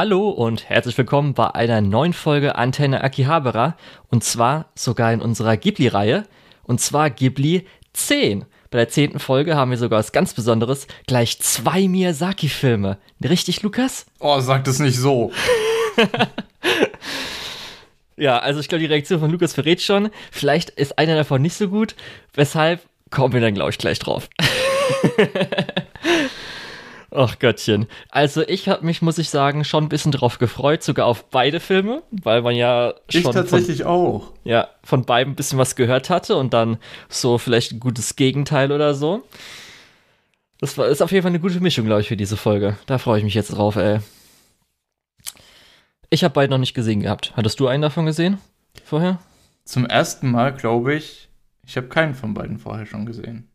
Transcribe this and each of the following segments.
Hallo und herzlich willkommen bei einer neuen Folge Antenne Akihabara und zwar sogar in unserer Ghibli-Reihe und zwar Ghibli 10. Bei der zehnten Folge haben wir sogar was ganz Besonderes, gleich zwei Miyazaki-Filme. Richtig, Lukas? Oh, sag das nicht so. ja, also ich glaube, die Reaktion von Lukas verrät schon. Vielleicht ist einer davon nicht so gut. Weshalb kommen wir dann, glaube ich, gleich drauf. Ach Göttchen. Also ich habe mich, muss ich sagen, schon ein bisschen drauf gefreut, sogar auf beide Filme, weil man ja schon. Ich tatsächlich von, auch. Ja, von beiden ein bisschen was gehört hatte und dann so vielleicht ein gutes Gegenteil oder so. Das war, ist auf jeden Fall eine gute Mischung, glaube ich, für diese Folge. Da freue ich mich jetzt drauf, ey. Ich habe beide noch nicht gesehen gehabt. Hattest du einen davon gesehen? Vorher? Zum ersten Mal, glaube ich, ich habe keinen von beiden vorher schon gesehen.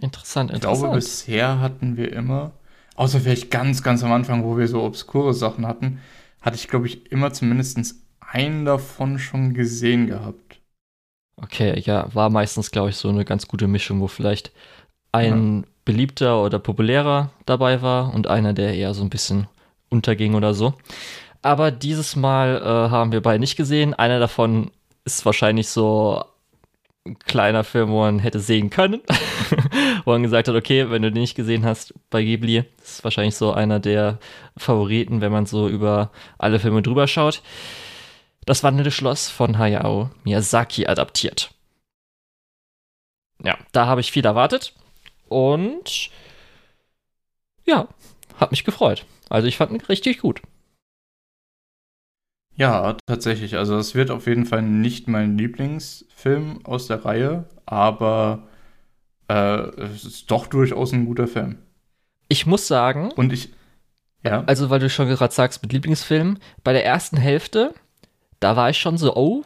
Interessant, interessant. Ich glaube, bisher hatten wir immer, außer vielleicht ganz, ganz am Anfang, wo wir so obskure Sachen hatten, hatte ich, glaube ich, immer zumindest einen davon schon gesehen gehabt. Okay, ja, war meistens, glaube ich, so eine ganz gute Mischung, wo vielleicht ein ja. beliebter oder populärer dabei war und einer, der eher so ein bisschen unterging oder so. Aber dieses Mal äh, haben wir beide nicht gesehen. Einer davon ist wahrscheinlich so ein kleiner Film, wo man hätte sehen können. wo man gesagt hat, okay, wenn du den nicht gesehen hast bei Ghibli, das ist wahrscheinlich so einer der Favoriten, wenn man so über alle Filme drüber schaut. Das wandelnde Schloss von Hayao Miyazaki adaptiert. Ja, da habe ich viel erwartet und ja, hat mich gefreut. Also ich fand ihn richtig gut. Ja, tatsächlich. Also es wird auf jeden Fall nicht mein Lieblingsfilm aus der Reihe, aber äh, es ist doch durchaus ein guter Film. Ich muss sagen. Und ich. Ja. Also, weil du schon gerade sagst mit Lieblingsfilm, bei der ersten Hälfte, da war ich schon so, oh,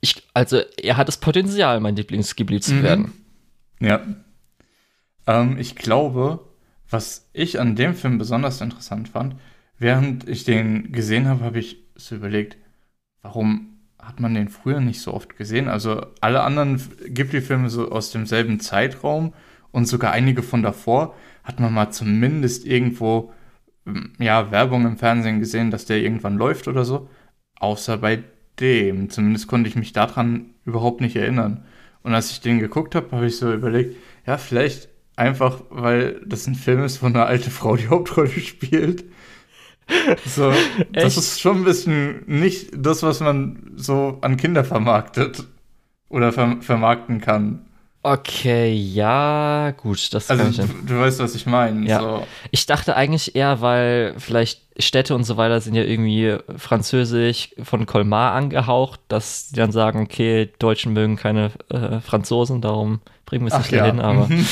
ich, also er hat das Potenzial, mein Lieblingsgeblieben zu mhm. werden. Ja. Ähm, ich glaube, was ich an dem Film besonders interessant fand, während ich den gesehen habe, habe ich so überlegt, warum hat man den früher nicht so oft gesehen? Also alle anderen Ghibli-Filme so aus demselben Zeitraum und sogar einige von davor hat man mal zumindest irgendwo hm, ja, Werbung im Fernsehen gesehen, dass der irgendwann läuft oder so. Außer bei dem. Zumindest konnte ich mich daran überhaupt nicht erinnern. Und als ich den geguckt habe, habe ich so überlegt, ja, vielleicht einfach, weil das ein Film ist, wo eine alte Frau die Hauptrolle spielt. So, das ist schon ein bisschen nicht das, was man so an Kinder vermarktet oder ver vermarkten kann. Okay, ja, gut, das also, kann ich du, du weißt, was ich meine. Ja. So. Ich dachte eigentlich eher, weil vielleicht Städte und so weiter sind ja irgendwie französisch von Colmar angehaucht, dass die dann sagen, okay, Deutschen mögen keine äh, Franzosen, darum bringen wir es nicht ja. dahin, aber. Mhm.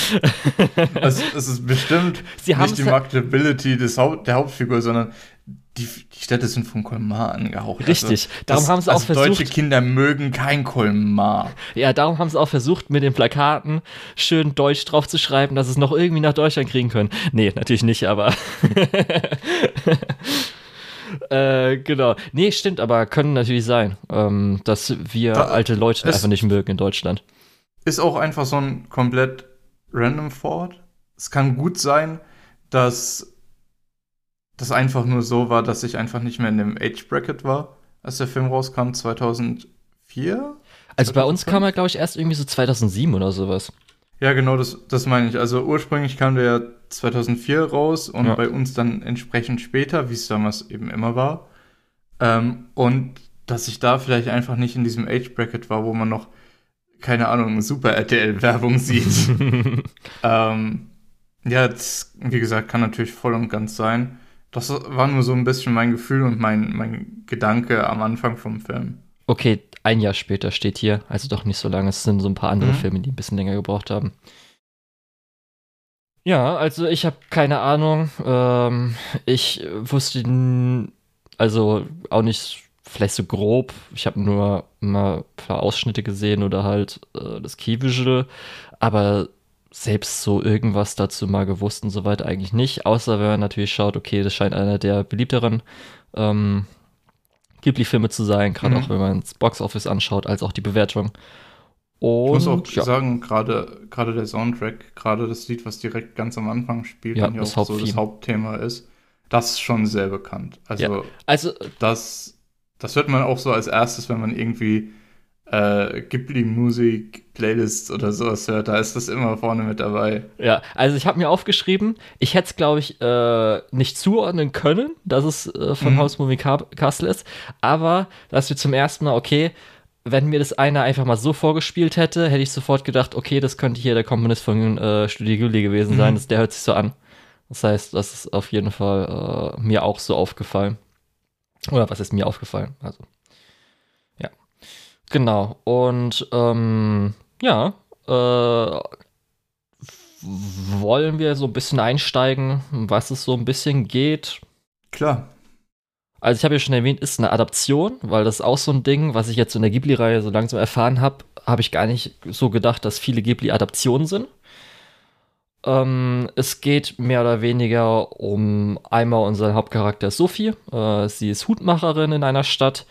es, es, ist bestimmt nicht die Marketability des Haupt, der Hauptfigur, sondern die, die Städte sind von Colmar angehaucht. Also Richtig, also, darum das, haben sie auch also versucht. Deutsche Kinder mögen kein Colmar. Ja, darum haben sie auch versucht, mit den Plakaten schön Deutsch drauf zu schreiben, dass es noch irgendwie nach Deutschland kriegen können. Nee, natürlich nicht, aber. äh, genau. Nee, stimmt, aber können natürlich sein, ähm, dass wir da, alte Leute einfach nicht mögen in Deutschland. Ist auch einfach so ein komplett random Thought. Es kann gut sein, dass das einfach nur so war, dass ich einfach nicht mehr in dem Age Bracket war, als der Film rauskam, 2004? Also 2005? bei uns kam er, glaube ich, erst irgendwie so 2007 oder sowas. Ja, genau, das, das meine ich. Also ursprünglich kam der ja 2004 raus und ja. bei uns dann entsprechend später, wie es damals eben immer war. Ähm, und dass ich da vielleicht einfach nicht in diesem Age Bracket war, wo man noch, keine Ahnung, Super RTL-Werbung sieht. ähm, ja, das, wie gesagt, kann natürlich voll und ganz sein. Das war nur so ein bisschen mein Gefühl und mein, mein Gedanke am Anfang vom Film. Okay, ein Jahr später steht hier, also doch nicht so lange. Es sind so ein paar andere mhm. Filme, die ein bisschen länger gebraucht haben. Ja, also ich habe keine Ahnung. Ähm, ich wusste also auch nicht vielleicht so grob. Ich habe nur mal ein paar Ausschnitte gesehen oder halt äh, das Key Visual, aber selbst so irgendwas dazu mal gewusst und so weiter eigentlich nicht, außer wenn man natürlich schaut, okay, das scheint einer der beliebteren ähm, Ghibli-Filme zu sein, gerade mhm. auch wenn man das Boxoffice anschaut, als auch die Bewertung. Und, ich muss auch ja. sagen, gerade der Soundtrack, gerade das Lied, was direkt ganz am Anfang spielt ja, und ja auch so das Hauptthema ist, das ist schon sehr bekannt. Also, ja. also das, das hört man auch so als erstes, wenn man irgendwie äh, Ghibli-Musik, Playlists oder sowas hört, da ist das immer vorne mit dabei. Ja, also ich habe mir aufgeschrieben, ich hätte es, glaube ich, äh, nicht zuordnen können, dass es äh, von mhm. House Movie Castle ist, aber dass wir zum ersten Mal, okay, wenn mir das einer einfach mal so vorgespielt hätte, hätte ich sofort gedacht, okay, das könnte hier der Komponist von äh, Studio Ghibli gewesen sein, mhm. das, der hört sich so an. Das heißt, das ist auf jeden Fall äh, mir auch so aufgefallen. Oder was ist mir aufgefallen? Also. Genau. Und ähm, ja, äh, wollen wir so ein bisschen einsteigen, was es so ein bisschen geht? Klar. Also ich habe ja schon erwähnt, ist eine Adaption, weil das ist auch so ein Ding, was ich jetzt in der Ghibli-Reihe so langsam erfahren habe, habe ich gar nicht so gedacht, dass viele Ghibli-Adaptionen sind. Ähm, es geht mehr oder weniger um einmal unseren Hauptcharakter Sophie. Äh, sie ist Hutmacherin in einer Stadt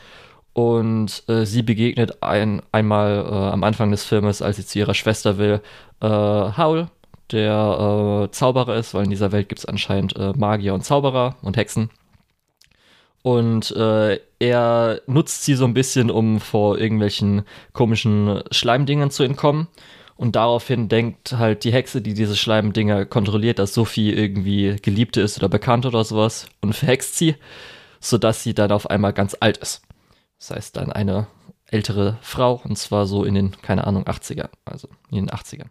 und äh, sie begegnet ein, einmal äh, am Anfang des Filmes, als sie zu ihrer Schwester will, äh, Howl, der äh, Zauberer ist, weil in dieser Welt gibt es anscheinend äh, Magier und Zauberer und Hexen. Und äh, er nutzt sie so ein bisschen, um vor irgendwelchen komischen Schleimdingern zu entkommen. Und daraufhin denkt halt die Hexe, die diese Schleimdinger kontrolliert, dass Sophie irgendwie Geliebte ist oder bekannt oder sowas und verhext sie, sodass sie dann auf einmal ganz alt ist. Das heißt dann eine ältere Frau und zwar so in den, keine Ahnung, 80ern, also in den 80ern.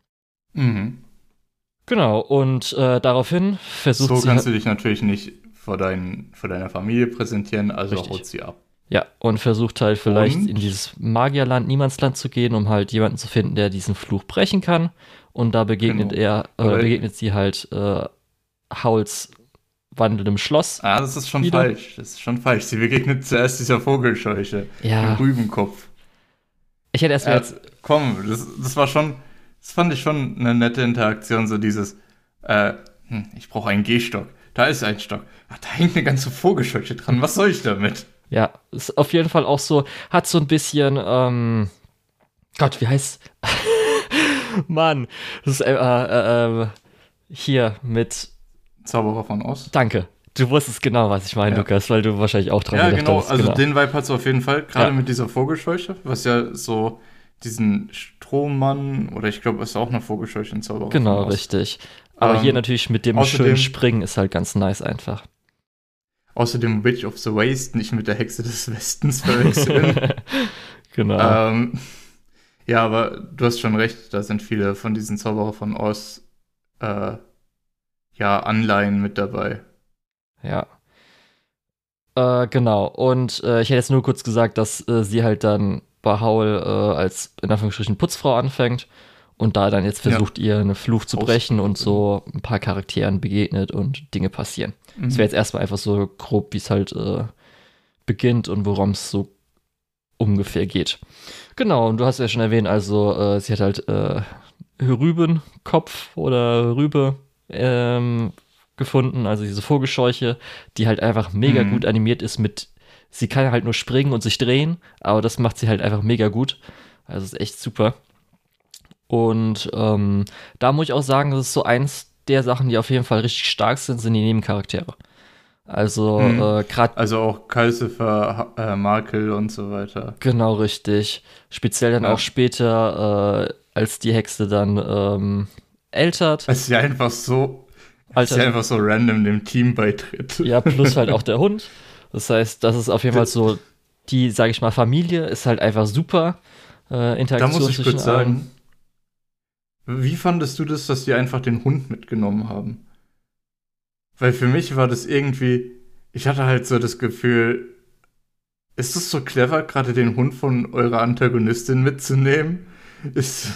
Mhm. Genau, und äh, daraufhin versucht so sie. So kannst halt, du dich natürlich nicht vor, dein, vor deiner Familie präsentieren, also Richtig. haut sie ab. Ja, und versucht halt vielleicht und? in dieses Magierland, Niemandsland zu gehen, um halt jemanden zu finden, der diesen Fluch brechen kann. Und da begegnet genau. er, äh, begegnet sie halt äh, Hauls wandelndem Schloss. Ah, das ist schon wieder. falsch. Das ist schon falsch. Sie begegnet zuerst dieser Vogelscheuche. Ja. Im Rübenkopf. Ich hätte erst mal jetzt. Komm, das, das war schon, das fand ich schon eine nette Interaktion, so dieses, äh, hm, ich brauche einen Gehstock. Da ist ein Stock. Ach, da hängt eine ganze Vogelscheuche dran. Was soll ich damit? Ja, ist auf jeden Fall auch so, hat so ein bisschen, ähm, Gott, wie heißt. Mann, das ist, äh, äh, äh, hier mit. Zauberer von Oz. Danke. Du wusstest genau, was ich meine, ja. Lukas, weil du wahrscheinlich auch dran ja, gedacht genau. hast. Also genau, also den Vibe hat es auf jeden Fall, gerade ja. mit dieser Vogelscheuche, was ja so diesen Strommann, oder ich glaube, es ist auch eine Vogelscheuche in Zauberer Genau, richtig. Aber ähm, hier natürlich mit dem außerdem, schönen Springen ist halt ganz nice einfach. Außerdem Witch of the Waste nicht mit der Hexe des Westens verwechseln. genau. Ähm, ja, aber du hast schon recht, da sind viele von diesen Zauberer von Oz äh, ja, Anleihen mit dabei. Ja. Äh, genau. Und äh, ich hätte jetzt nur kurz gesagt, dass äh, sie halt dann bei Howl äh, als in Anführungsstrichen Putzfrau anfängt und da dann jetzt versucht, ja. ihr einen Fluch zu brechen und so ein paar Charakteren begegnet und Dinge passieren. Mhm. Das wäre jetzt erstmal einfach so grob, wie es halt äh, beginnt und worum es so ungefähr geht. Genau, und du hast ja schon erwähnt, also äh, sie hat halt Rübenkopf oder Rübe ähm, gefunden, also diese Vogelscheuche, die halt einfach mega mhm. gut animiert ist mit, sie kann halt nur springen und sich drehen, aber das macht sie halt einfach mega gut. Also ist echt super. Und ähm, da muss ich auch sagen, das ist so eins der Sachen, die auf jeden Fall richtig stark sind, sind die Nebencharaktere. Also hm. äh, gerade. Also auch Calcifer, äh, Markel und so weiter. Genau, richtig. Speziell dann ja. auch später, äh, als die Hexe dann ähm, ältert. Es ist ja einfach so. Ist ja einfach so random dem Team beitritt. Ja, plus halt auch der Hund. Das heißt, das ist auf jeden Fall so, die, sag ich mal, Familie ist halt einfach super. Äh, Interaktion da muss ich kurz sagen, wie fandest du das, dass die einfach den Hund mitgenommen haben? Weil für mich war das irgendwie, ich hatte halt so das Gefühl, ist es so clever, gerade den Hund von eurer Antagonistin mitzunehmen? Ist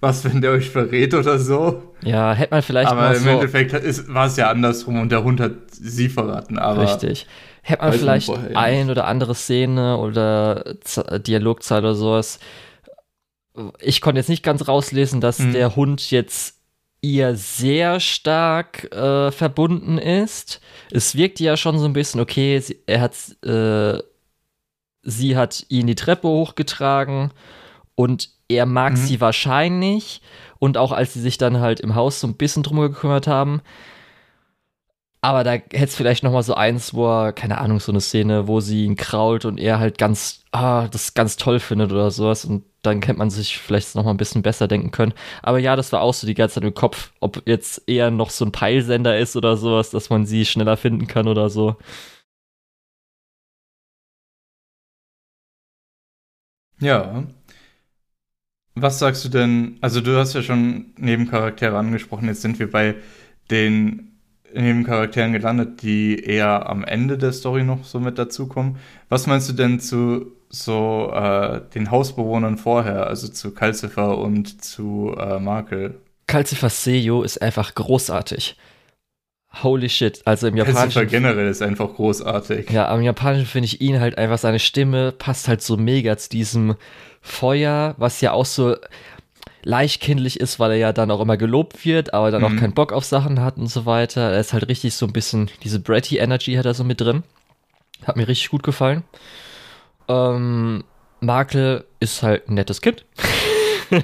was, wenn der euch verrät oder so? Ja, hätte man vielleicht aber mal im so Endeffekt ist, war es ja andersrum und der Hund hat sie verraten. Aber richtig. Hätte man vielleicht ein oder andere Szene oder Dialogzahl oder sowas ich konnte jetzt nicht ganz rauslesen, dass mhm. der Hund jetzt ihr sehr stark äh, verbunden ist. Es wirkt ja schon so ein bisschen, okay, sie, er hat, äh, sie hat ihn die Treppe hochgetragen und er mag mhm. sie wahrscheinlich. Und auch als sie sich dann halt im Haus so ein bisschen drum gekümmert haben, Aber da hätte es vielleicht noch mal so eins, wo er, keine Ahnung, so eine Szene, wo sie ihn krault und er halt ganz, ah, das ganz toll findet oder sowas. Und dann kennt man sich vielleicht noch mal ein bisschen besser denken können. Aber ja, das war auch so die ganze Zeit im Kopf, ob jetzt eher noch so ein Peilsender ist oder sowas, dass man sie schneller finden kann oder so. Ja. Was sagst du denn? Also, du hast ja schon Nebencharaktere angesprochen. Jetzt sind wir bei den Nebencharakteren gelandet, die eher am Ende der Story noch so mit dazukommen. Was meinst du denn zu so äh, den Hausbewohnern vorher, also zu Calcifer und zu äh, Markel? Calcifer Seyo ist einfach großartig. Holy shit. Also im Japanischen. Calcifer generell ist einfach großartig. Ja, am Japanischen finde ich ihn halt einfach, seine Stimme passt halt so mega zu diesem Feuer, was ja auch so leicht kindlich ist, weil er ja dann auch immer gelobt wird, aber dann mhm. auch keinen Bock auf Sachen hat und so weiter. Er ist halt richtig so ein bisschen, diese Bratty Energy hat er so mit drin. Hat mir richtig gut gefallen. Ähm, Markel ist halt ein nettes Kind.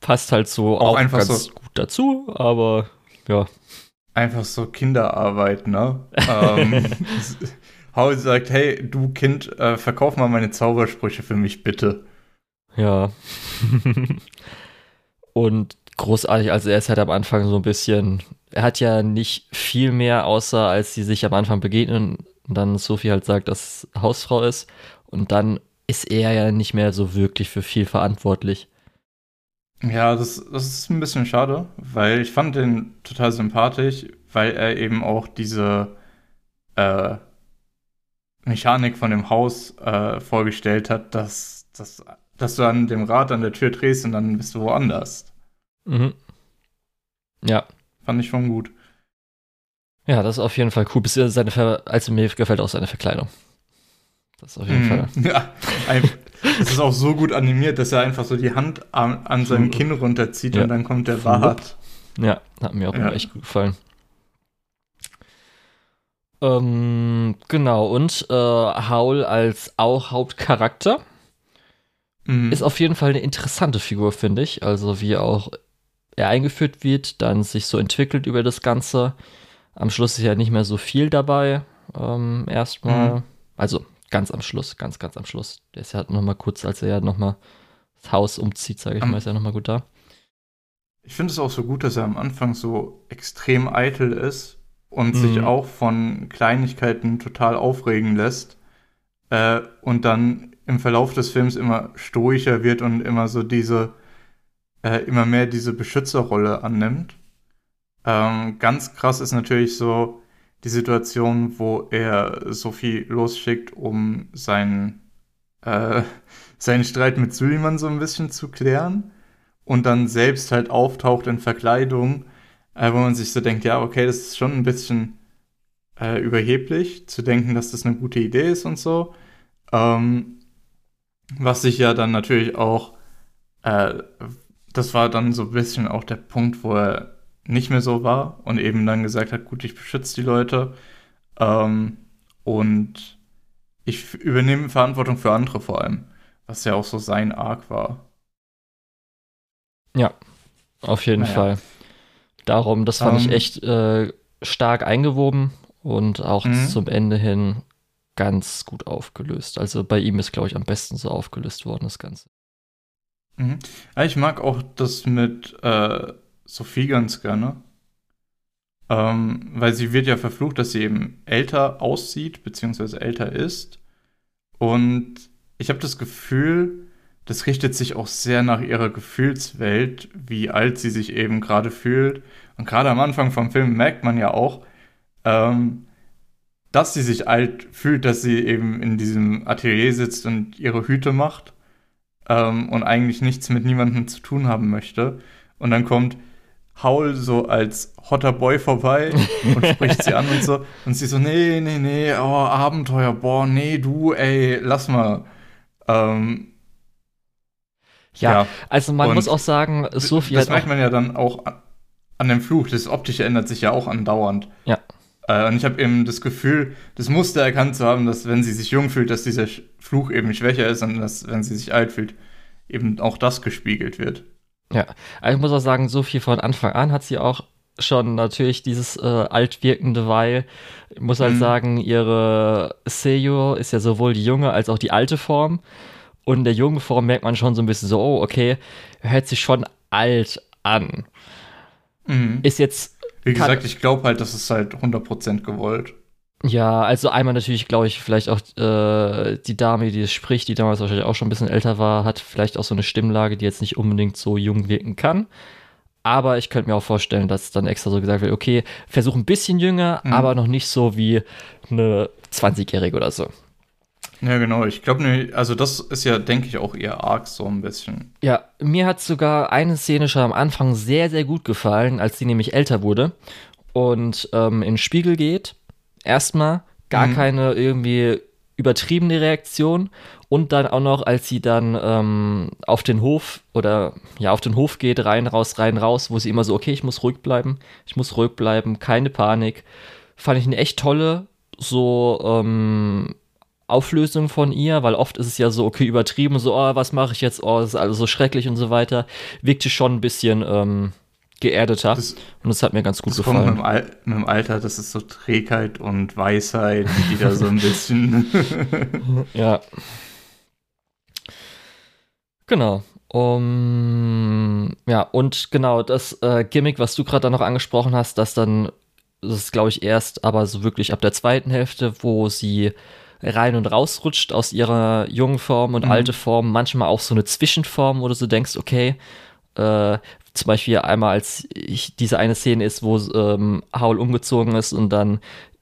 Passt halt so auch, auch einfach ganz so gut dazu, aber ja. Einfach so Kinderarbeit, ne? ähm, Howard sagt, hey, du Kind, äh, verkauf mal meine Zaubersprüche für mich, bitte. Ja. und großartig, also er ist halt am Anfang so ein bisschen, er hat ja nicht viel mehr, außer als sie sich am Anfang begegnen und dann Sophie halt sagt, dass Hausfrau ist und dann ist er ja nicht mehr so wirklich für viel verantwortlich. Ja, das, das ist ein bisschen schade, weil ich fand den total sympathisch, weil er eben auch diese äh, Mechanik von dem Haus äh, vorgestellt hat, dass, dass dass du an dem Rad an der Tür drehst und dann bist du woanders. Mhm. Ja. Fand ich schon gut. Ja, das ist auf jeden Fall cool. Bis seine Ver also mir gefällt auch seine Verkleidung. Das ist auf jeden mm, Fall. Ja, es ist auch so gut animiert, dass er einfach so die Hand an, an seinem Kinn runterzieht ja. und dann kommt der Bart. Ja, hat mir auch ja. echt gut gefallen. Ähm, genau, und äh, Howl als auch Hauptcharakter Mhm. Ist auf jeden Fall eine interessante Figur, finde ich. Also wie auch er eingeführt wird, dann sich so entwickelt über das Ganze. Am Schluss ist ja nicht mehr so viel dabei. Ähm, erstmal. Mhm. Also ganz am Schluss, ganz, ganz am Schluss. Der ist ja halt nochmal kurz, als er ja nochmal das Haus umzieht, sage ich am, mal, ist er nochmal gut da. Ich finde es auch so gut, dass er am Anfang so extrem eitel ist und mhm. sich auch von Kleinigkeiten total aufregen lässt. Äh, und dann im Verlauf des Films immer stoischer wird und immer so diese, äh, immer mehr diese Beschützerrolle annimmt. Ähm, ganz krass ist natürlich so die Situation, wo er Sophie losschickt, um seinen, äh, seinen Streit mit Suleiman so ein bisschen zu klären und dann selbst halt auftaucht in Verkleidung, äh, wo man sich so denkt, ja, okay, das ist schon ein bisschen äh, überheblich, zu denken, dass das eine gute Idee ist und so. Ähm, was sich ja dann natürlich auch, äh, das war dann so ein bisschen auch der Punkt, wo er nicht mehr so war und eben dann gesagt hat, gut, ich beschütze die Leute ähm, und ich übernehme Verantwortung für andere vor allem, was ja auch so sein Arc war. Ja, auf jeden naja. Fall. Darum, das fand um, ich ähm. echt äh, stark eingewoben und auch mhm. zum Ende hin ganz gut aufgelöst. Also bei ihm ist, glaube ich, am besten so aufgelöst worden, das Ganze. Mhm. ich mag auch das mit äh, Sophie ganz gerne. Ähm, weil sie wird ja verflucht, dass sie eben älter aussieht, beziehungsweise älter ist. Und ich habe das Gefühl, das richtet sich auch sehr nach ihrer Gefühlswelt, wie alt sie sich eben gerade fühlt. Und gerade am Anfang vom Film merkt man ja auch, ähm, dass sie sich alt fühlt, dass sie eben in diesem Atelier sitzt und ihre Hüte macht ähm, und eigentlich nichts mit niemandem zu tun haben möchte. Und dann kommt Howl so als hotter Boy vorbei und spricht sie an und so. Und sie so, nee, nee, nee, oh, Abenteuer, boah, nee, du, ey, lass mal. Ähm, ja, ja, also man und muss auch sagen, Sophie Das merkt man ja dann auch an dem Fluch. Das Optische ändert sich ja auch andauernd. Ja. Äh, und ich habe eben das Gefühl, das Muster erkannt zu haben, dass wenn sie sich jung fühlt, dass dieser Fluch eben schwächer ist und dass, wenn sie sich alt fühlt, eben auch das gespiegelt wird. Ja, also ich muss auch sagen, so viel von Anfang an hat sie auch schon natürlich dieses äh, altwirkende, weil ich muss halt mhm. sagen, ihre Seiyo ist ja sowohl die junge als auch die alte Form. Und in der jungen Form merkt man schon so ein bisschen so, oh, okay, hört sich schon alt an. Mhm. Ist jetzt. Wie gesagt, ich glaube halt, das ist halt 100% gewollt. Ja, also einmal natürlich, glaube ich, vielleicht auch äh, die Dame, die es spricht, die damals wahrscheinlich auch schon ein bisschen älter war, hat vielleicht auch so eine Stimmlage, die jetzt nicht unbedingt so jung wirken kann. Aber ich könnte mir auch vorstellen, dass dann extra so gesagt wird, okay, versuch ein bisschen jünger, mhm. aber noch nicht so wie eine 20-Jährige oder so. Ja, genau. Ich glaube, ne, also das ist ja, denke ich, auch eher arg so ein bisschen. Ja, mir hat sogar eine Szene schon am Anfang sehr, sehr gut gefallen, als sie nämlich älter wurde und ähm, in den Spiegel geht. Erstmal gar mhm. keine irgendwie übertriebene Reaktion und dann auch noch, als sie dann ähm, auf den Hof oder ja, auf den Hof geht, rein, raus, rein, raus, wo sie immer so, okay, ich muss ruhig bleiben, ich muss ruhig bleiben, keine Panik. Fand ich eine echt tolle, so ähm, Auflösung von ihr, weil oft ist es ja so, okay, übertrieben, so, oh, was mache ich jetzt, oh, das ist alles so schrecklich und so weiter. Wirkte schon ein bisschen ähm, geerdeter das, und das hat mir ganz gut das gefallen. Kommt mit, dem Al mit dem Alter, das ist so Trägheit und Weisheit, die da so ein bisschen. ja. Genau. Um, ja, und genau das äh, Gimmick, was du gerade dann noch angesprochen hast, dass dann, das ist glaube ich erst, aber so wirklich ab der zweiten Hälfte, wo sie rein und rausrutscht aus ihrer jungen Form und mhm. alte Form, manchmal auch so eine Zwischenform, wo du so denkst, okay, äh, zum Beispiel einmal, als ich, diese eine Szene ist, wo ähm, Howl umgezogen ist und dann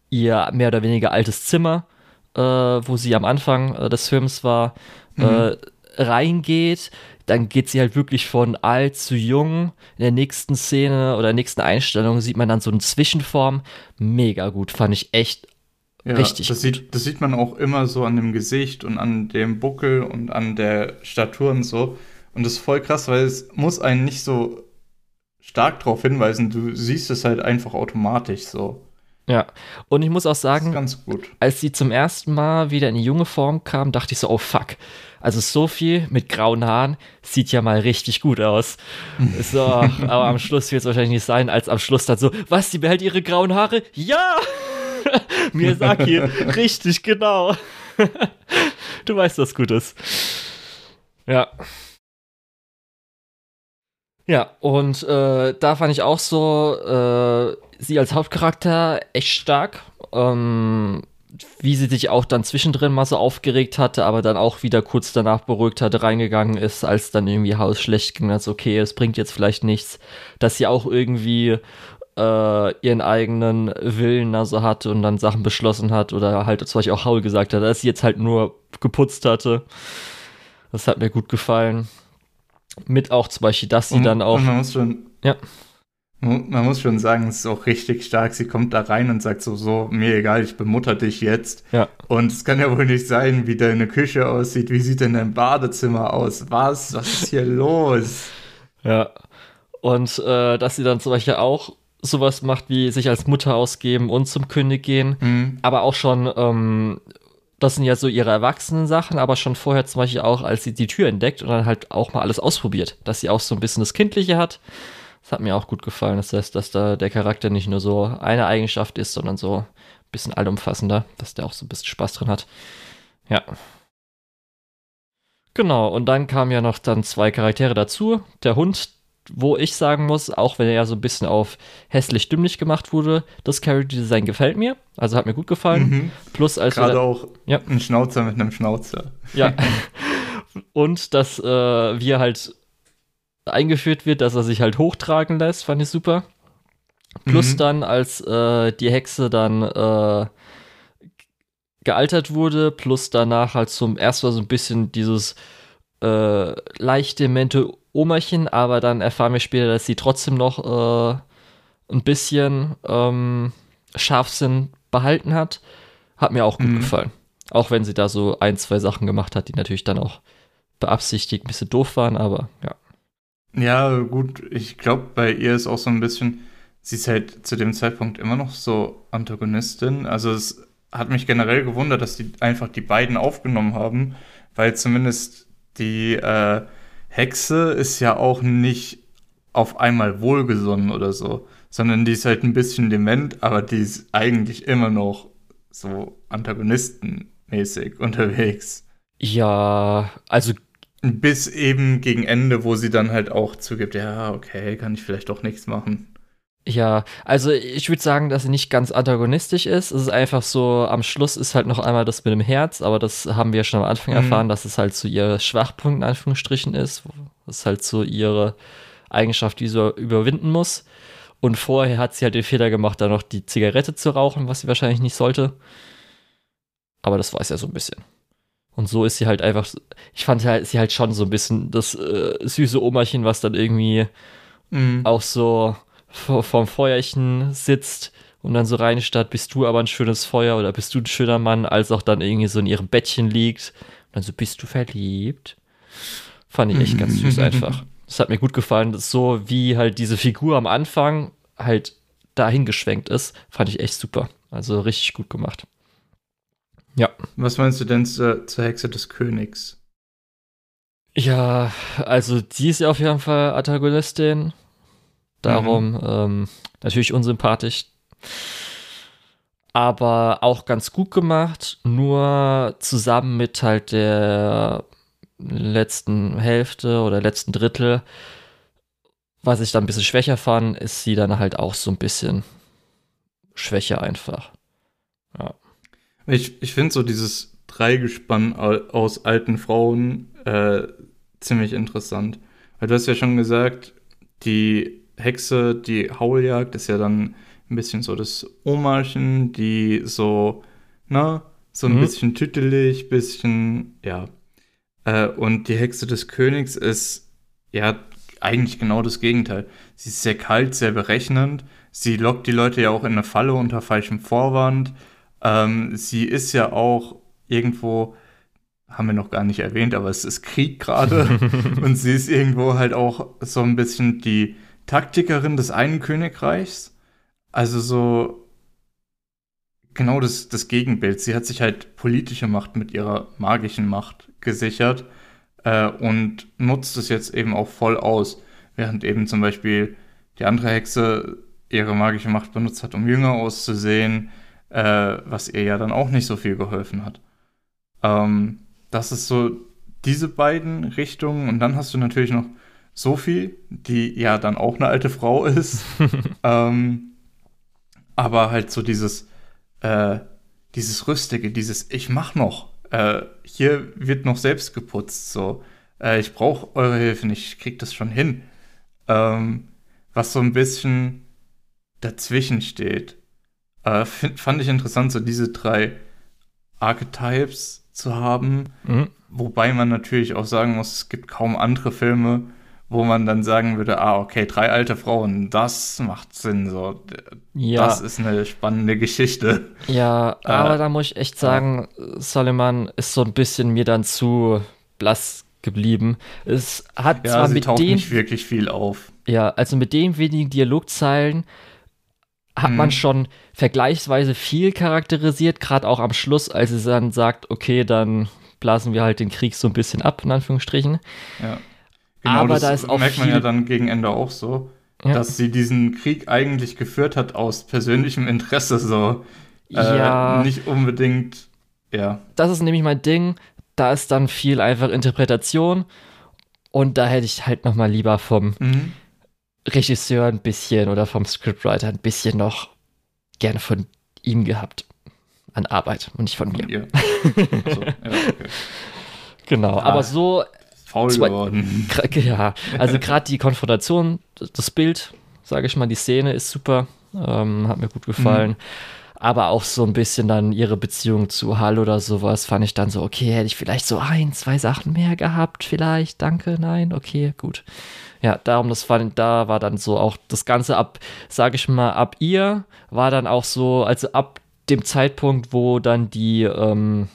ihr mehr oder weniger altes Zimmer, äh, wo sie am Anfang äh, des Films war, mhm. äh, reingeht. Dann geht sie halt wirklich von alt zu jung. In der nächsten Szene oder nächsten Einstellung sieht man dann so eine Zwischenform. Mega gut, fand ich echt ja, richtig. Das sieht, das sieht man auch immer so an dem Gesicht und an dem Buckel und an der Statur und so. Und das ist voll krass, weil es muss einen nicht so stark darauf hinweisen. Du siehst es halt einfach automatisch so. Ja, und ich muss auch sagen, als sie zum ersten Mal wieder in die junge Form kam, dachte ich so, oh fuck. Also Sophie mit grauen Haaren sieht ja mal richtig gut aus. So, aber am Schluss wird es wahrscheinlich nicht sein, als am Schluss dann so, was, sie behält ihre grauen Haare? Ja! Miyazaki, richtig, genau. du weißt, was gut ist. Ja. Ja, und äh, da fand ich auch so, äh, sie als Hauptcharakter echt stark. Ähm, wie sie sich auch dann zwischendrin mal so aufgeregt hatte, aber dann auch wieder kurz danach beruhigt hatte, reingegangen ist, als dann irgendwie Haus schlecht ging, als okay, es bringt jetzt vielleicht nichts, dass sie auch irgendwie äh, ihren eigenen Willen also hatte und dann Sachen beschlossen hat oder halt zum Beispiel auch Haul gesagt hat, dass sie jetzt halt nur geputzt hatte. Das hat mir gut gefallen. Mit auch zum Beispiel, dass sie und, dann auch. man muss schon. Ja. Man muss schon sagen, es ist auch richtig stark. Sie kommt da rein und sagt so, so, mir egal, ich bemutter dich jetzt. Ja. Und es kann ja wohl nicht sein, wie deine Küche aussieht. Wie sieht denn dein Badezimmer aus? Was? Was ist hier los? Ja. Und äh, dass sie dann zum Beispiel auch sowas macht, wie sich als Mutter ausgeben und zum König gehen. Mhm. Aber auch schon ähm, das sind ja so ihre erwachsenen Sachen, aber schon vorher zum Beispiel auch, als sie die Tür entdeckt und dann halt auch mal alles ausprobiert, dass sie auch so ein bisschen das Kindliche hat. Das hat mir auch gut gefallen. Das heißt, dass da der Charakter nicht nur so eine Eigenschaft ist, sondern so ein bisschen allumfassender, dass der auch so ein bisschen Spaß drin hat. Ja. Genau, und dann kamen ja noch dann zwei Charaktere dazu. Der Hund, wo ich sagen muss, auch wenn er ja so ein bisschen auf hässlich dümmlich gemacht wurde, das Character Design gefällt mir. Also hat mir gut gefallen. Mhm. Plus als gerade auch ja. ein Schnauzer mit einem Schnauzer. Ja. Und dass äh, wie er halt eingeführt wird, dass er sich halt hochtragen lässt, fand ich super. Plus mhm. dann, als äh, die Hexe dann äh, gealtert wurde, plus danach halt zum ersten Mal so ein bisschen dieses äh, leichte demente Omerchen, aber dann erfahren wir später, dass sie trotzdem noch äh, ein bisschen ähm, Scharfsinn behalten hat. Hat mir auch gut mhm. gefallen. Auch wenn sie da so ein, zwei Sachen gemacht hat, die natürlich dann auch beabsichtigt ein bisschen doof waren, aber ja. Ja, gut, ich glaube, bei ihr ist auch so ein bisschen, sie ist halt zu dem Zeitpunkt immer noch so Antagonistin. Also es hat mich generell gewundert, dass die einfach die beiden aufgenommen haben, weil zumindest die äh, Hexe ist ja auch nicht auf einmal wohlgesonnen oder so, sondern die ist halt ein bisschen dement, aber die ist eigentlich immer noch so antagonistenmäßig unterwegs. Ja, also bis eben gegen Ende, wo sie dann halt auch zugibt, ja, okay, kann ich vielleicht doch nichts machen. Ja, also ich würde sagen, dass sie nicht ganz antagonistisch ist. Es ist einfach so, am Schluss ist halt noch einmal das mit dem Herz, aber das haben wir ja schon am Anfang mhm. erfahren, dass es halt so ihr Schwachpunkt in Anführungsstrichen ist. Das ist halt so ihre Eigenschaft, die sie überwinden muss. Und vorher hat sie halt den Fehler gemacht, da noch die Zigarette zu rauchen, was sie wahrscheinlich nicht sollte. Aber das weiß ja so ein bisschen. Und so ist sie halt einfach, ich fand halt, sie halt schon so ein bisschen das äh, süße Omerchen, was dann irgendwie mhm. auch so vor, vorm Feuerchen sitzt und dann so rein statt, bist du aber ein schönes Feuer oder bist du ein schöner Mann, als auch dann irgendwie so in ihrem Bettchen liegt. Und dann so, bist du verliebt? Fand ich echt ganz süß einfach. Das hat mir gut gefallen, so wie halt diese Figur am Anfang halt dahin geschwenkt ist, fand ich echt super. Also richtig gut gemacht. Ja. Was meinst du denn zur, zur Hexe des Königs? Ja, also die ist ja auf jeden Fall Antagonistin. Darum mhm. ähm, natürlich unsympathisch. Aber auch ganz gut gemacht. Nur zusammen mit halt der letzten Hälfte oder letzten Drittel, was ich dann ein bisschen schwächer fand, ist sie dann halt auch so ein bisschen schwächer einfach. Ja. Ich, ich finde so dieses Dreigespann aus alten Frauen äh, ziemlich interessant. Weil du hast ja schon gesagt, die Hexe, die Hauljagd, ist ja dann ein bisschen so das Omarchen, die so, na, so ein mhm. bisschen tütelig, bisschen, ja. Äh, und die Hexe des Königs ist, ja, eigentlich genau das Gegenteil. Sie ist sehr kalt, sehr berechnend. Sie lockt die Leute ja auch in eine Falle unter falschem Vorwand. Ähm, sie ist ja auch irgendwo, haben wir noch gar nicht erwähnt, aber es ist Krieg gerade. und sie ist irgendwo halt auch so ein bisschen die Taktikerin des einen Königreichs. Also so genau das, das Gegenbild. Sie hat sich halt politische Macht mit ihrer magischen Macht gesichert äh, und nutzt es jetzt eben auch voll aus. Während eben zum Beispiel die andere Hexe ihre magische Macht benutzt hat, um jünger auszusehen, äh, was ihr ja dann auch nicht so viel geholfen hat. Ähm, das ist so diese beiden Richtungen. Und dann hast du natürlich noch Sophie, die ja dann auch eine alte Frau ist. ähm, aber halt so dieses, äh, dieses Rüstige, dieses Ich mach noch. Äh, hier wird noch selbst geputzt. So, äh, ich brauche eure Hilfe nicht, ich krieg das schon hin. Ähm, was so ein bisschen dazwischen steht. Äh, find, fand ich interessant, so diese drei Archetypes zu haben. Mhm. Wobei man natürlich auch sagen muss, es gibt kaum andere Filme, wo man dann sagen würde, ah, okay, drei alte Frauen, das macht Sinn, so. Ja. Das ist eine spannende Geschichte. Ja, äh, aber da muss ich echt sagen, ja. Solomon ist so ein bisschen mir dann zu blass geblieben. Es hat ja, zwar mit taucht den, nicht wirklich viel auf. Ja, also mit den wenigen Dialogzeilen hat hm. man schon vergleichsweise viel charakterisiert, gerade auch am Schluss, als es dann sagt, okay, dann blasen wir halt den Krieg so ein bisschen ab, in Anführungsstrichen. Ja. Genau, aber da ist auch merkt man ja dann gegen Ende auch so, ja. dass sie diesen Krieg eigentlich geführt hat aus persönlichem Interesse, so. Äh, ja. Nicht unbedingt, ja. Das ist nämlich mein Ding. Da ist dann viel einfach Interpretation. Und da hätte ich halt noch mal lieber vom mhm. Regisseur ein bisschen oder vom Scriptwriter ein bisschen noch gerne von ihm gehabt. An Arbeit und nicht von, von mir. so, ja, okay. Genau, ah. aber so faul geworden. Ja, also gerade die Konfrontation, das Bild, sage ich mal, die Szene ist super, ähm, hat mir gut gefallen. Mhm. Aber auch so ein bisschen dann ihre Beziehung zu Hall oder sowas fand ich dann so, okay, hätte ich vielleicht so ein, zwei Sachen mehr gehabt, vielleicht, danke, nein, okay, gut. Ja, darum, das fand, da war dann so auch das Ganze ab, sage ich mal, ab ihr war dann auch so, also ab dem Zeitpunkt, wo dann die, ähm,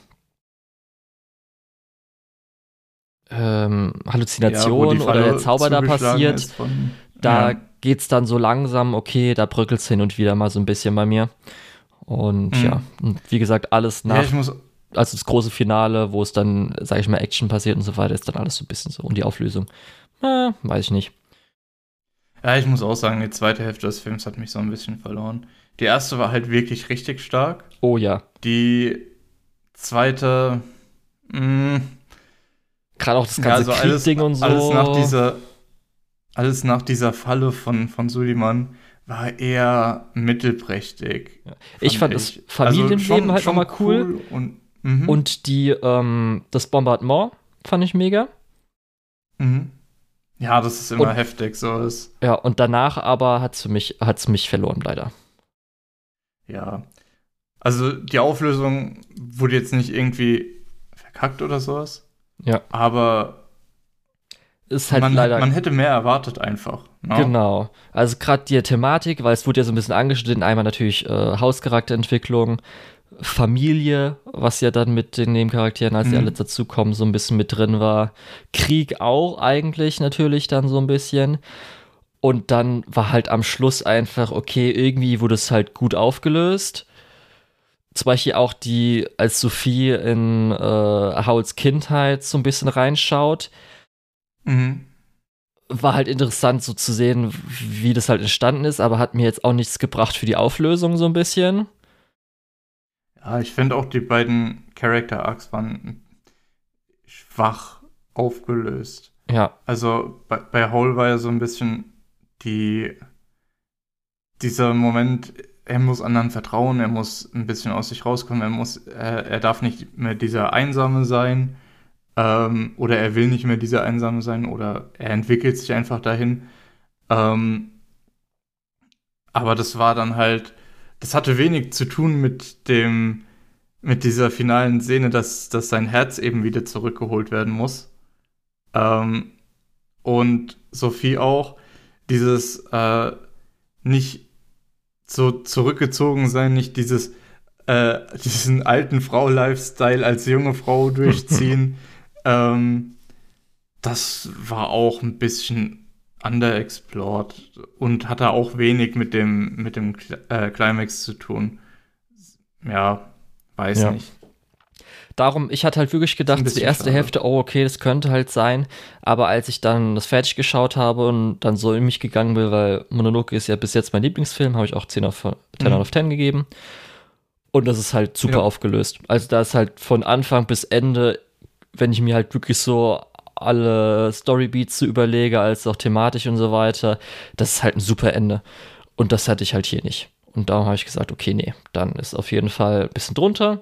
ähm, Halluzination ja, oder der Zauber da passiert, von, da ja. geht's dann so langsam, okay, da bröckelt's hin und wieder mal so ein bisschen bei mir. Und mhm. ja, und wie gesagt, alles nach. Ja, also das große Finale, wo es dann, sag ich mal, Action passiert und so weiter, ist dann alles so ein bisschen so. Und die Auflösung, äh, weiß ich nicht. Ja, ich muss auch sagen, die zweite Hälfte des Films hat mich so ein bisschen verloren. Die erste war halt wirklich richtig stark. Oh ja. Die zweite, mh, Gerade auch das ja, ganze also alles, Kriegsding und so. alles nach dieser, alles nach dieser Falle von, von Suleiman war eher mittelprächtig. ich fand das Familienleben schon- halt schon nochmal cool. und, mhm, Und die, ähm, das Bombardement fand ich mega. mhm. ja, das ist immer Und- heftig, so ist. Ja, und danach aber hat's für mich, hat's mich verloren, leider. Ja. Also die Auflösung wurde jetzt nicht irgendwie verkackt oder sowas. Ja. Aber Ist halt man, leider. man hätte mehr erwartet einfach. Ne? Genau. Also gerade die Thematik, weil es wurde ja so ein bisschen angeschnitten, einmal natürlich äh, Hauscharakterentwicklung, Familie, was ja dann mit den Nebencharakteren, als die Mhm. alle dazukommen, so ein bisschen mit drin war. Krieg auch eigentlich natürlich dann so ein bisschen. Und dann war halt am Schluss einfach, okay, irgendwie wurde es halt gut aufgelöst. Zum Beispiel auch die, als Sophie in äh, Howls Kindheit so ein bisschen reinschaut, Mhm. war halt interessant so zu sehen, wie das halt entstanden ist, aber hat mir jetzt auch nichts gebracht für die Auflösung so ein bisschen. Ja, ich finde auch die beiden Character Arcs waren schwach aufgelöst. Ja, Also bei, bei Hole war ja so ein bisschen die dieser Moment, er muss anderen vertrauen, er muss ein bisschen aus sich rauskommen, er muss, er, er darf nicht mehr dieser Einsame sein, ähm, oder er will nicht mehr dieser Einsame sein, oder er entwickelt sich einfach dahin. Ähm, aber das war dann halt, das hatte wenig zu tun mit dem, mit dieser finalen Szene, dass, dass sein Herz eben wieder zurückgeholt werden muss. Ähm, und Sophie auch, dieses äh, nicht so zurückgezogen sein, nicht dieses äh, diesen alten Frau-Lifestyle als junge Frau durchziehen. ähm, das war auch ein bisschen underexplored und hatte auch wenig mit dem mit dem äh, Climax zu tun. Ja, weiß Ja. nicht. Darum, ich hatte halt wirklich gedacht, die erste schade. Hälfte, oh, okay, das könnte halt sein. Aber als ich dann das fertig geschaut habe und dann so in mich gegangen bin, weil Monolog ist ja bis jetzt mein Lieblingsfilm, habe ich auch 10 auf 10 Mhm. out of 10 gegeben. Und das ist halt super Ja. aufgelöst. Also da ist halt von Anfang bis Ende, wenn ich mir halt wirklich so alle Storybeats so überlege, als auch thematisch und so weiter, das ist halt ein super Ende. Und das hatte ich halt hier nicht. Und darum habe ich gesagt, okay, nee, dann ist auf jeden Fall ein bisschen drunter.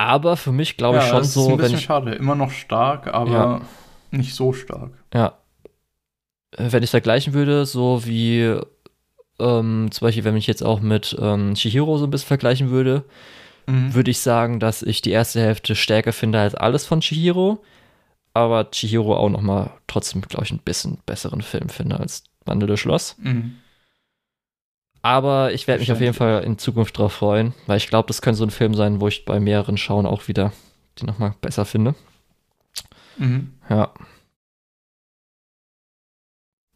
Aber für mich glaube ich ja, schon das ist so, ein wenn bisschen ich, schade. Immer noch stark, aber Ja. nicht so stark. ja, Äh, wenn ich vergleichen würde, so wie ähm, zum Beispiel, wenn ich jetzt auch mit ähm, Chihiro so ein bisschen vergleichen würde, Mhm. würde ich sagen, dass ich die erste Hälfte stärker finde als alles von Chihiro, aber Chihiro auch noch mal trotzdem, glaube ich, ein bisschen besseren Film finde als Wandelnde Schloss. Mhm. Aber ich werde mich auf jeden. Fall in Zukunft drauf freuen, weil ich glaube, das könnte so ein Film sein, wo ich bei mehreren Schauen auch wieder den noch mal besser finde. Mhm. Ja.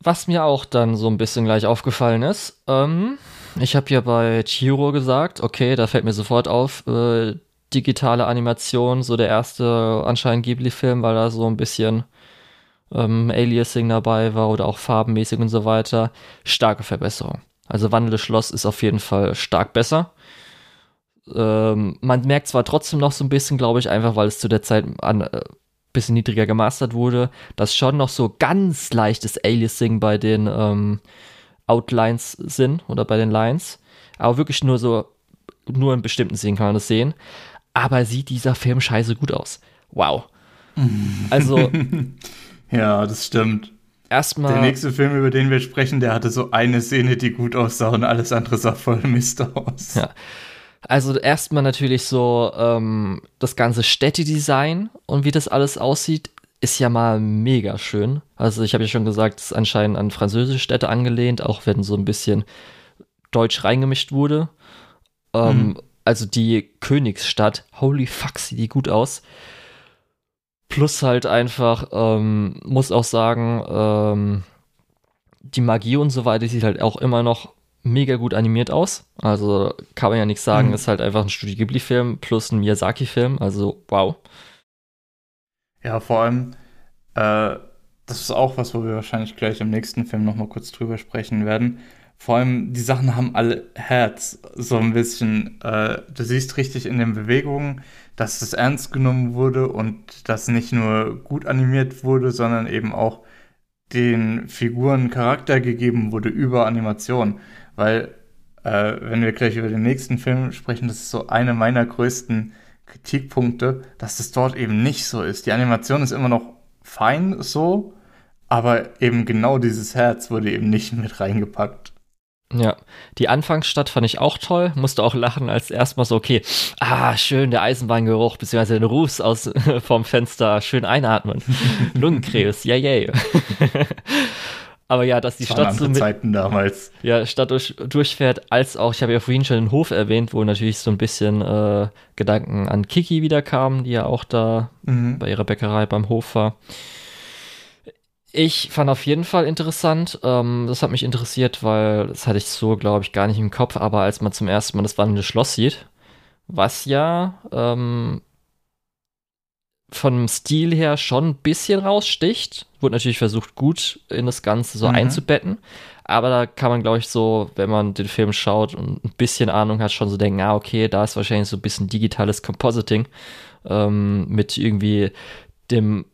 Was mir auch dann so ein bisschen gleich aufgefallen ist, ähm, ich habe ja bei Chihiro gesagt, okay, da fällt mir sofort auf, äh, digitale Animation, so der erste anscheinend Ghibli-Film, weil da so ein bisschen ähm, Aliasing dabei war oder auch farbenmäßig und so weiter. Starke Verbesserung. Also Wandelndes Schloss ist auf jeden Fall stark besser. Ähm, man merkt zwar trotzdem noch so ein bisschen, glaube ich, einfach weil es zu der Zeit an, äh, bisschen niedriger gemastert wurde, dass schon noch so ganz leichtes Aliasing bei den ähm, Outlines sind oder bei den Lines. Aber wirklich nur so, nur in bestimmten Szenen kann man das sehen. Aber sieht dieser Film scheiße gut aus. Wow. Also Ja, das stimmt. Der erstmal, nächste Film, über den wir sprechen, der hatte so eine Szene, die gut aussah und alles andere sah voll Mist aus. Ja. also erstmal natürlich so ähm, das ganze Städtedesign und wie das alles aussieht, ist ja mal mega schön. Also ich habe ja schon gesagt, es ist anscheinend an französische Städte angelehnt, auch wenn so ein bisschen Deutsch reingemischt wurde. Ähm, Mhm. Also die Königsstadt, holy fuck, sieht die gut aus. Plus halt einfach, ähm, muss auch sagen, ähm, die Magie und so weiter die sieht halt auch immer noch mega gut animiert aus. Also kann man ja nichts sagen, Mhm. ist halt einfach ein Studio Ghibli-Film plus ein Miyazaki-Film. Also wow. Ja, vor allem, äh, das ist auch was, wo wir wahrscheinlich gleich im nächsten Film nochmal kurz drüber sprechen werden. Vor allem, die Sachen haben alle Herz, so ein bisschen. Äh, du siehst richtig in den Bewegungen, dass es ernst genommen wurde und dass nicht nur gut animiert wurde, sondern eben auch den Figuren Charakter gegeben wurde über Animation. Weil, äh, wenn wir gleich über den nächsten Film sprechen, das ist so eine meiner größten Kritikpunkte, dass das dort eben nicht so ist. Die Animation ist immer noch fein so, aber eben genau dieses Herz wurde eben nicht mit reingepackt. Ja, die Anfangsstadt fand ich auch toll, musste auch lachen, als erstmal so, okay, ah, schön der Eisenbahngeruch, beziehungsweise den Ruß aus vom Fenster schön einatmen. Lungenkrebs, yay, yay. Aber ja, dass die Stadt so mit, Zeiten damals. Ja, Stadt durch, durchfährt, als auch, ich habe ja vorhin schon den Hof erwähnt, wo natürlich so ein bisschen äh, Gedanken an Kiki wiederkamen, die ja auch da mhm. bei ihrer Bäckerei beim Hof war. Ich fand auf jeden Fall interessant. Ähm, das hat mich interessiert, weil das hatte ich so, glaube ich, gar nicht im Kopf. Aber als man zum ersten Mal das wandelnde Schloss sieht, was ja ähm, vom Stil her schon ein bisschen raussticht, wurde natürlich versucht, gut in das Ganze so mhm. einzubetten. Aber da kann man, glaube ich, so, wenn man den Film schaut und ein bisschen Ahnung hat, schon so denken, ah, okay, da ist wahrscheinlich so ein bisschen digitales Compositing ähm, mit irgendwie dem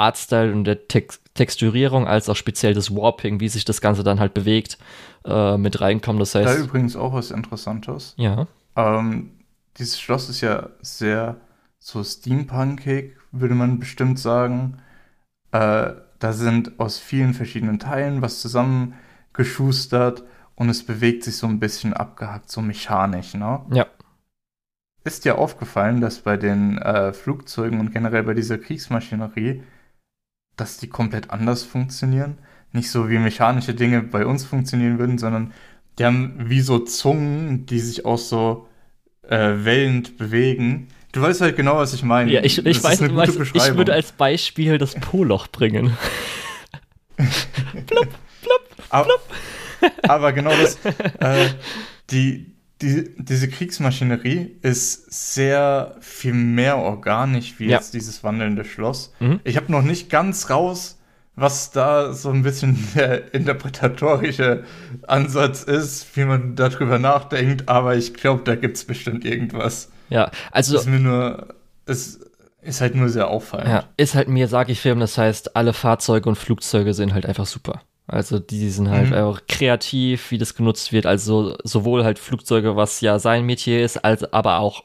Artstyle und der Text Texturierung als auch speziell das Warping, wie sich das Ganze dann halt bewegt, äh, mit reinkommen. Das heißt. Da übrigens auch was Interessantes. Ja. Ähm, dieses Schloss ist ja sehr so steampunkig, würde man bestimmt sagen. Äh, da sind aus vielen verschiedenen Teilen was zusammengeschustert und es bewegt sich so ein bisschen abgehackt, so mechanisch, ne? Ja. Ist dir aufgefallen, dass bei den äh, Flugzeugen und generell bei dieser Kriegsmaschinerie dass die komplett anders funktionieren. Nicht so wie mechanische Dinge bei uns funktionieren würden, sondern die haben wie so Zungen, die sich auch so äh, wellend bewegen. Du weißt halt genau, was ich meine. Ja, ich, ich weiß, weiß ich würde als Beispiel das Poloch bringen. plupp, plupp, plupp. Aber, aber genau das, äh, die, die, diese Kriegsmaschinerie ist sehr viel mehr organisch wie ja. jetzt dieses wandelnde Schloss. Mhm. Ich habe noch nicht ganz raus, was da so ein bisschen der interpretatorische Ansatz ist, wie man darüber nachdenkt, aber ich glaube, da gibt es bestimmt irgendwas. Ja, also. Ist mir nur. Es ist halt nur sehr auffallend. Ja, ist halt mir, sag ich Film, das heißt, alle Fahrzeuge und Flugzeuge sind halt einfach super. Also die sind halt mhm. auch kreativ, wie das genutzt wird. Also sowohl halt Flugzeuge, was ja sein Metier ist, als aber auch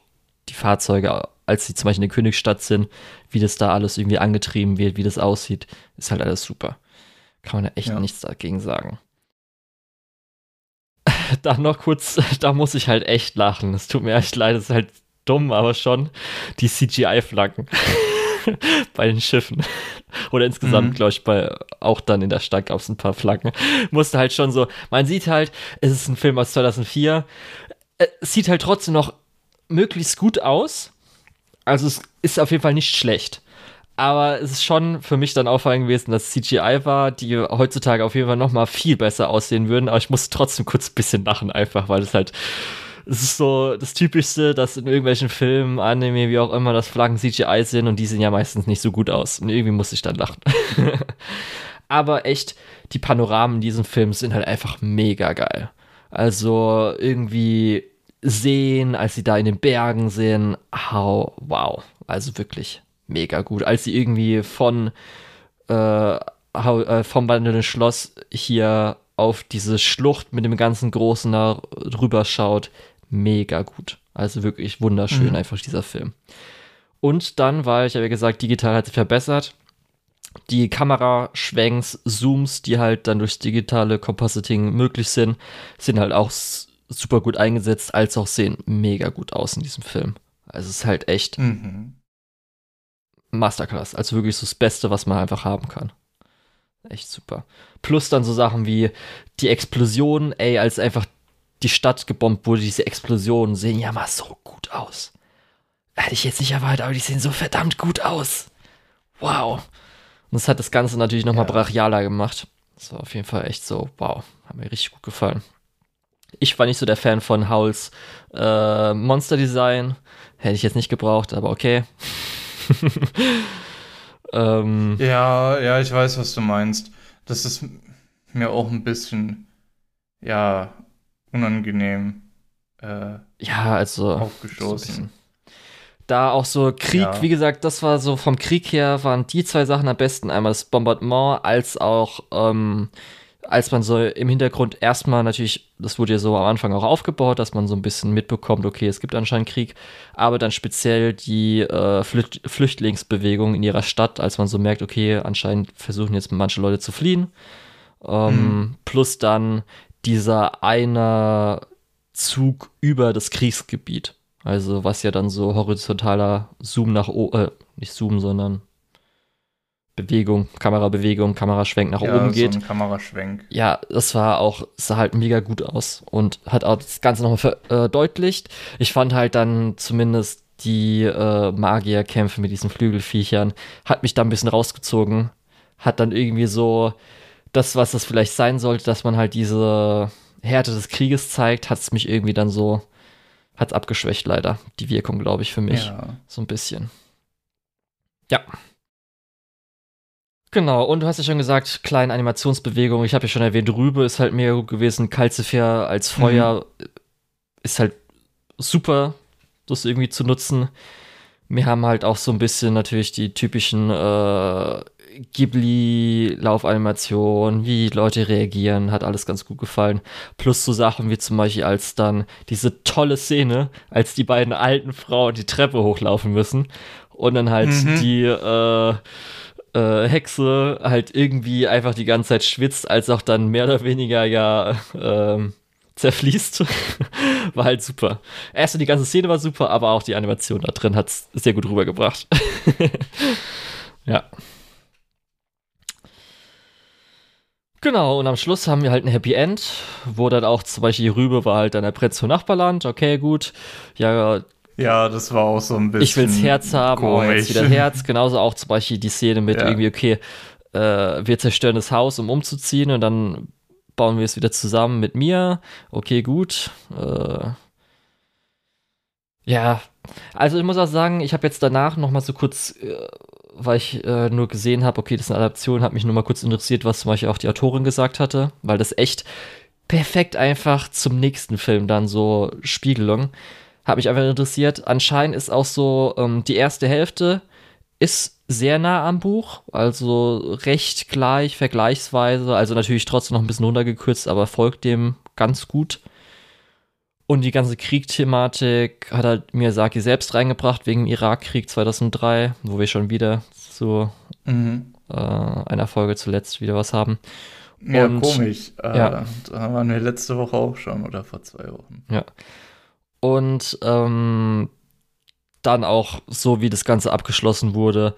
die Fahrzeuge, als sie zum Beispiel in der Königsstadt sind, wie das da alles irgendwie angetrieben wird, wie das aussieht, ist halt alles super. Kann man ja echt ja. nichts dagegen sagen. da noch kurz, da muss ich halt echt lachen. Es tut mir echt leid, es ist halt dumm, aber schon die CGI-Flaggen. bei den Schiffen. Oder insgesamt, mhm. glaube ich, bei, auch dann in der Stadt gab es ein paar Flaggen. Musste halt schon so, man sieht halt, es ist ein Film aus 2004, es sieht halt trotzdem noch möglichst gut aus. Also es ist auf jeden Fall nicht schlecht. Aber es ist schon für mich dann auffallend gewesen, dass CGI war, die heutzutage auf jeden Fall noch mal viel besser aussehen würden. Aber ich musste trotzdem kurz ein bisschen lachen, einfach, weil es halt es ist so das Typischste, dass in irgendwelchen Filmen, Anime, wie auch immer, das Flaggen CGI sind und die sehen ja meistens nicht so gut aus. Und irgendwie muss ich dann lachen. Aber echt, die Panoramen in diesem Film sind halt einfach mega geil. Also irgendwie sehen, als sie da in den Bergen sind, how, wow. Also wirklich mega gut. Als sie irgendwie von äh, äh vom wandelnden Schloss hier auf diese Schlucht mit dem ganzen Großen da rüber schaut, mega gut. Also wirklich wunderschön mhm. einfach dieser Film. Und dann war ich, ja wie gesagt, digital hat sich verbessert. Die Kameraschwenks, Zooms, die halt dann durchs digitale Compositing möglich sind, sind halt auch super gut eingesetzt, als auch sehen mega gut aus in diesem Film. Also es ist halt echt mhm. Masterclass. Also wirklich so das Beste, was man einfach haben kann. Echt super. Plus dann so Sachen wie die Explosion, ey, als einfach die Stadt gebombt wurde, diese Explosionen sehen ja mal so gut aus. Hätte ich jetzt nicht erwartet, aber die sehen so verdammt gut aus. Wow. Und das hat das Ganze natürlich nochmal ja. brachialer gemacht. Das war auf jeden Fall echt so, wow, hat mir richtig gut gefallen. Ich war nicht so der Fan von Howls äh, Monster Design. Hätte ich jetzt nicht gebraucht, aber okay. Ähm, ja, ja, ich weiß, was du meinst. Das ist mir auch ein bisschen, ja, unangenehm äh, ja, also aufgestoßen. Da auch so Krieg, ja. wie gesagt, das war so vom Krieg her, waren die zwei Sachen am besten. Einmal das Bombardement, als auch, ähm, als man so im Hintergrund erstmal natürlich, das wurde ja so am Anfang auch aufgebaut, dass man so ein bisschen mitbekommt, okay, es gibt anscheinend Krieg, aber dann speziell die äh, Flücht Flüchtlingsbewegung in ihrer Stadt, als man so merkt, okay, anscheinend versuchen jetzt manche Leute zu fliehen. Ähm, mhm. Plus dann dieser eine Zug über das Kriegsgebiet. Also was ja dann so horizontaler Zoom nach oben, äh, nicht Zoom, sondern Bewegung, Kamerabewegung, Kameraschwenk nach ja, oben geht. So ein Kameraschwenk. Ja, das war auch, sah halt mega gut aus und hat auch das Ganze nochmal verdeutlicht. Ich fand halt dann zumindest die äh, Magierkämpfe mit diesen Flügelviechern, hat mich da ein bisschen rausgezogen. Hat dann irgendwie so das, was das vielleicht sein sollte, dass man halt diese Härte des Krieges zeigt, hat es mich irgendwie dann so hat es abgeschwächt leider, die Wirkung, glaube ich, für mich. Ja. So ein bisschen. Ja. Genau, und du hast ja schon gesagt, kleine Animationsbewegung. Ich habe ja schon erwähnt, Rübe ist halt mega gut gewesen. Calcifer als Feuer mhm. ist halt super, das irgendwie zu nutzen. Wir haben halt auch so ein bisschen natürlich die typischen äh, Ghibli-Laufanimationen, wie Leute reagieren, hat alles ganz gut gefallen. Plus so Sachen wie zum Beispiel als dann diese tolle Szene, als die beiden alten Frauen die Treppe hochlaufen müssen und dann halt mhm. die äh, äh, Hexe halt irgendwie einfach die ganze Zeit schwitzt, als auch dann mehr oder weniger ja äh, zerfließt. war halt super. Erst die ganze Szene war super, aber auch die Animation da drin hat es sehr gut rübergebracht. ja. Genau, und am Schluss haben wir halt ein Happy End, wo dann auch zum Beispiel die Rübe war halt dann der Prinz von Nachbarland, okay, gut. Ja, ja, das war auch so ein bisschen. Ich will's Herz haben, oh, jetzt wieder Herz. Genauso auch zum Beispiel die Szene mit ja. irgendwie, okay, äh, wir zerstören das Haus, um umzuziehen und dann bauen wir es wieder zusammen mit mir. Okay, gut. Äh, ja, also ich muss auch sagen, ich habe jetzt danach noch mal so kurz äh, weil ich äh, nur gesehen habe, okay, das ist eine Adaption, hat mich nur mal kurz interessiert, was zum Beispiel auch die Autorin gesagt hatte, weil das echt perfekt einfach zum nächsten Film dann so Spiegelung. Hat mich einfach interessiert. Anscheinend ist auch so, ähm, die erste Hälfte ist sehr nah am Buch, also recht gleich, vergleichsweise, also natürlich trotzdem noch ein bisschen runtergekürzt, aber folgt dem ganz gut. Und die ganze Kriegthematik hat halt Miyazaki selbst reingebracht wegen dem Irakkrieg 2003, wo wir schon wieder zu mhm. äh, einer Folge zuletzt wieder was haben. Ja, Und, komisch. Äh, ja. Da waren wir letzte Woche auch schon oder vor zwei Wochen. Ja. Und ähm, dann auch so, wie das Ganze abgeschlossen wurde,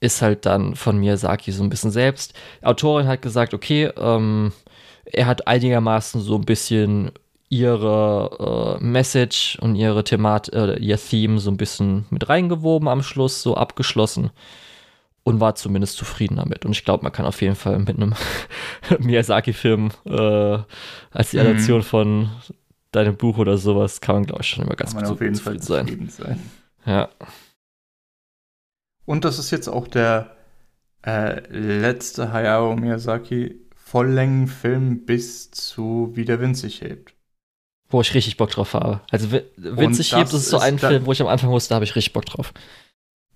ist halt dann von Miyazaki so ein bisschen selbst. Die Autorin hat gesagt, okay, ähm, er hat einigermaßen so ein bisschen ihre äh, Message und ihre Thematik, äh, ihr Theme so ein bisschen mit reingewoben am Schluss, so abgeschlossen und war zumindest zufrieden damit. Und ich glaube, man kann auf jeden Fall mit einem Miyazaki-Film äh, als die mhm. Adaption mhm. von deinem Buch oder sowas, kann man, glaube ich, schon immer ganz kann gut auf jeden Fall zufrieden sein. sein. Ja. Und das ist jetzt auch der äh, letzte Hayao Miyazaki Volllängenfilm bis zu Wie der Wind sich hebt wo ich richtig Bock drauf habe. Also Winzig hebt, das ist so ein Film, wo ich am Anfang wusste, da habe ich richtig Bock drauf.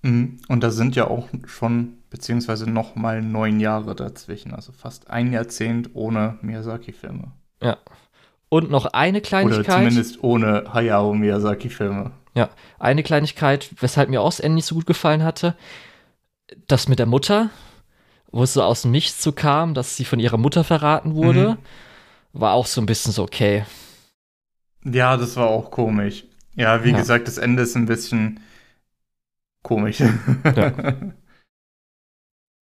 Mhm. Und da sind ja auch schon, beziehungsweise noch mal neun Jahre dazwischen, also fast ein Jahrzehnt ohne Miyazaki-Filme. Ja. Und noch eine Kleinigkeit. Oder zumindest ohne Hayao Miyazaki-Filme. Ja, eine Kleinigkeit, weshalb mir aus Ende nicht so gut gefallen hatte. Das mit der Mutter, wo es so aus dem Nichts so kam, dass sie von ihrer Mutter verraten wurde, mhm. war auch so ein bisschen so, okay, ja, das war auch komisch. Ja, wie ja. gesagt, das Ende ist ein bisschen komisch. Ja.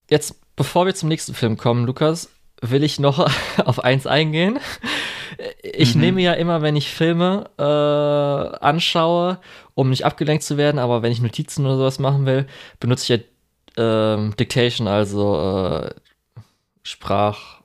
Jetzt, bevor wir zum nächsten Film kommen, Lukas, will ich noch auf eins eingehen. Ich mhm. nehme ja immer, wenn ich Filme äh, anschaue, um nicht abgelenkt zu werden, aber wenn ich Notizen oder sowas machen will, benutze ich ja äh, Dictation, also äh, Sprach,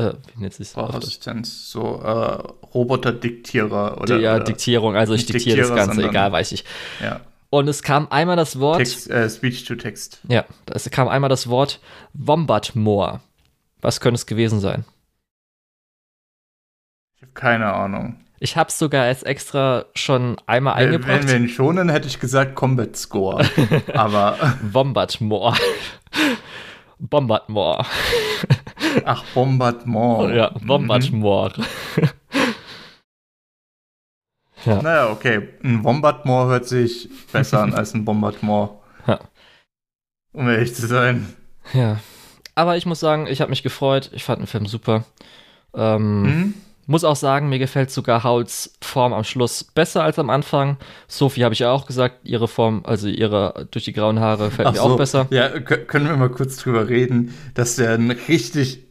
äh, wie nennt sich Sprachassistenz, so äh, Roboter-Diktierer oder. Ja, oder Diktierung, also ich diktiere das Ganze, egal, weiß ich. Ja. Und es kam einmal das Wort. Text, äh, Speech to Text. Ja, es kam einmal das Wort Wombat Moor. Was könnte es gewesen sein? Ich habe keine Ahnung. Ich habe es sogar als extra schon einmal Wenn, eingebracht. wenn wir ihn schonen, hätte ich gesagt Combat Score. Aber, Wombat Moor. Wombat Moor. Ach, Bombardement. Ja, Mhm. Moor. ja. Naja, okay. Ein Bombardement hört sich besser an als ein Bombardement. Ja. Um ehrlich zu sein. ja. Aber ich muss sagen, ich habe mich gefreut. Ich fand den Film super. Ähm, Mhm. Muss auch sagen, mir gefällt sogar Hauls Form am Schluss besser als am Anfang. Sophie habe ich ja auch gesagt, ihre Form, also ihre durch die grauen Haare, fällt Ach mir so, auch besser. Ja, kö- können wir mal kurz drüber reden, dass der einen richtig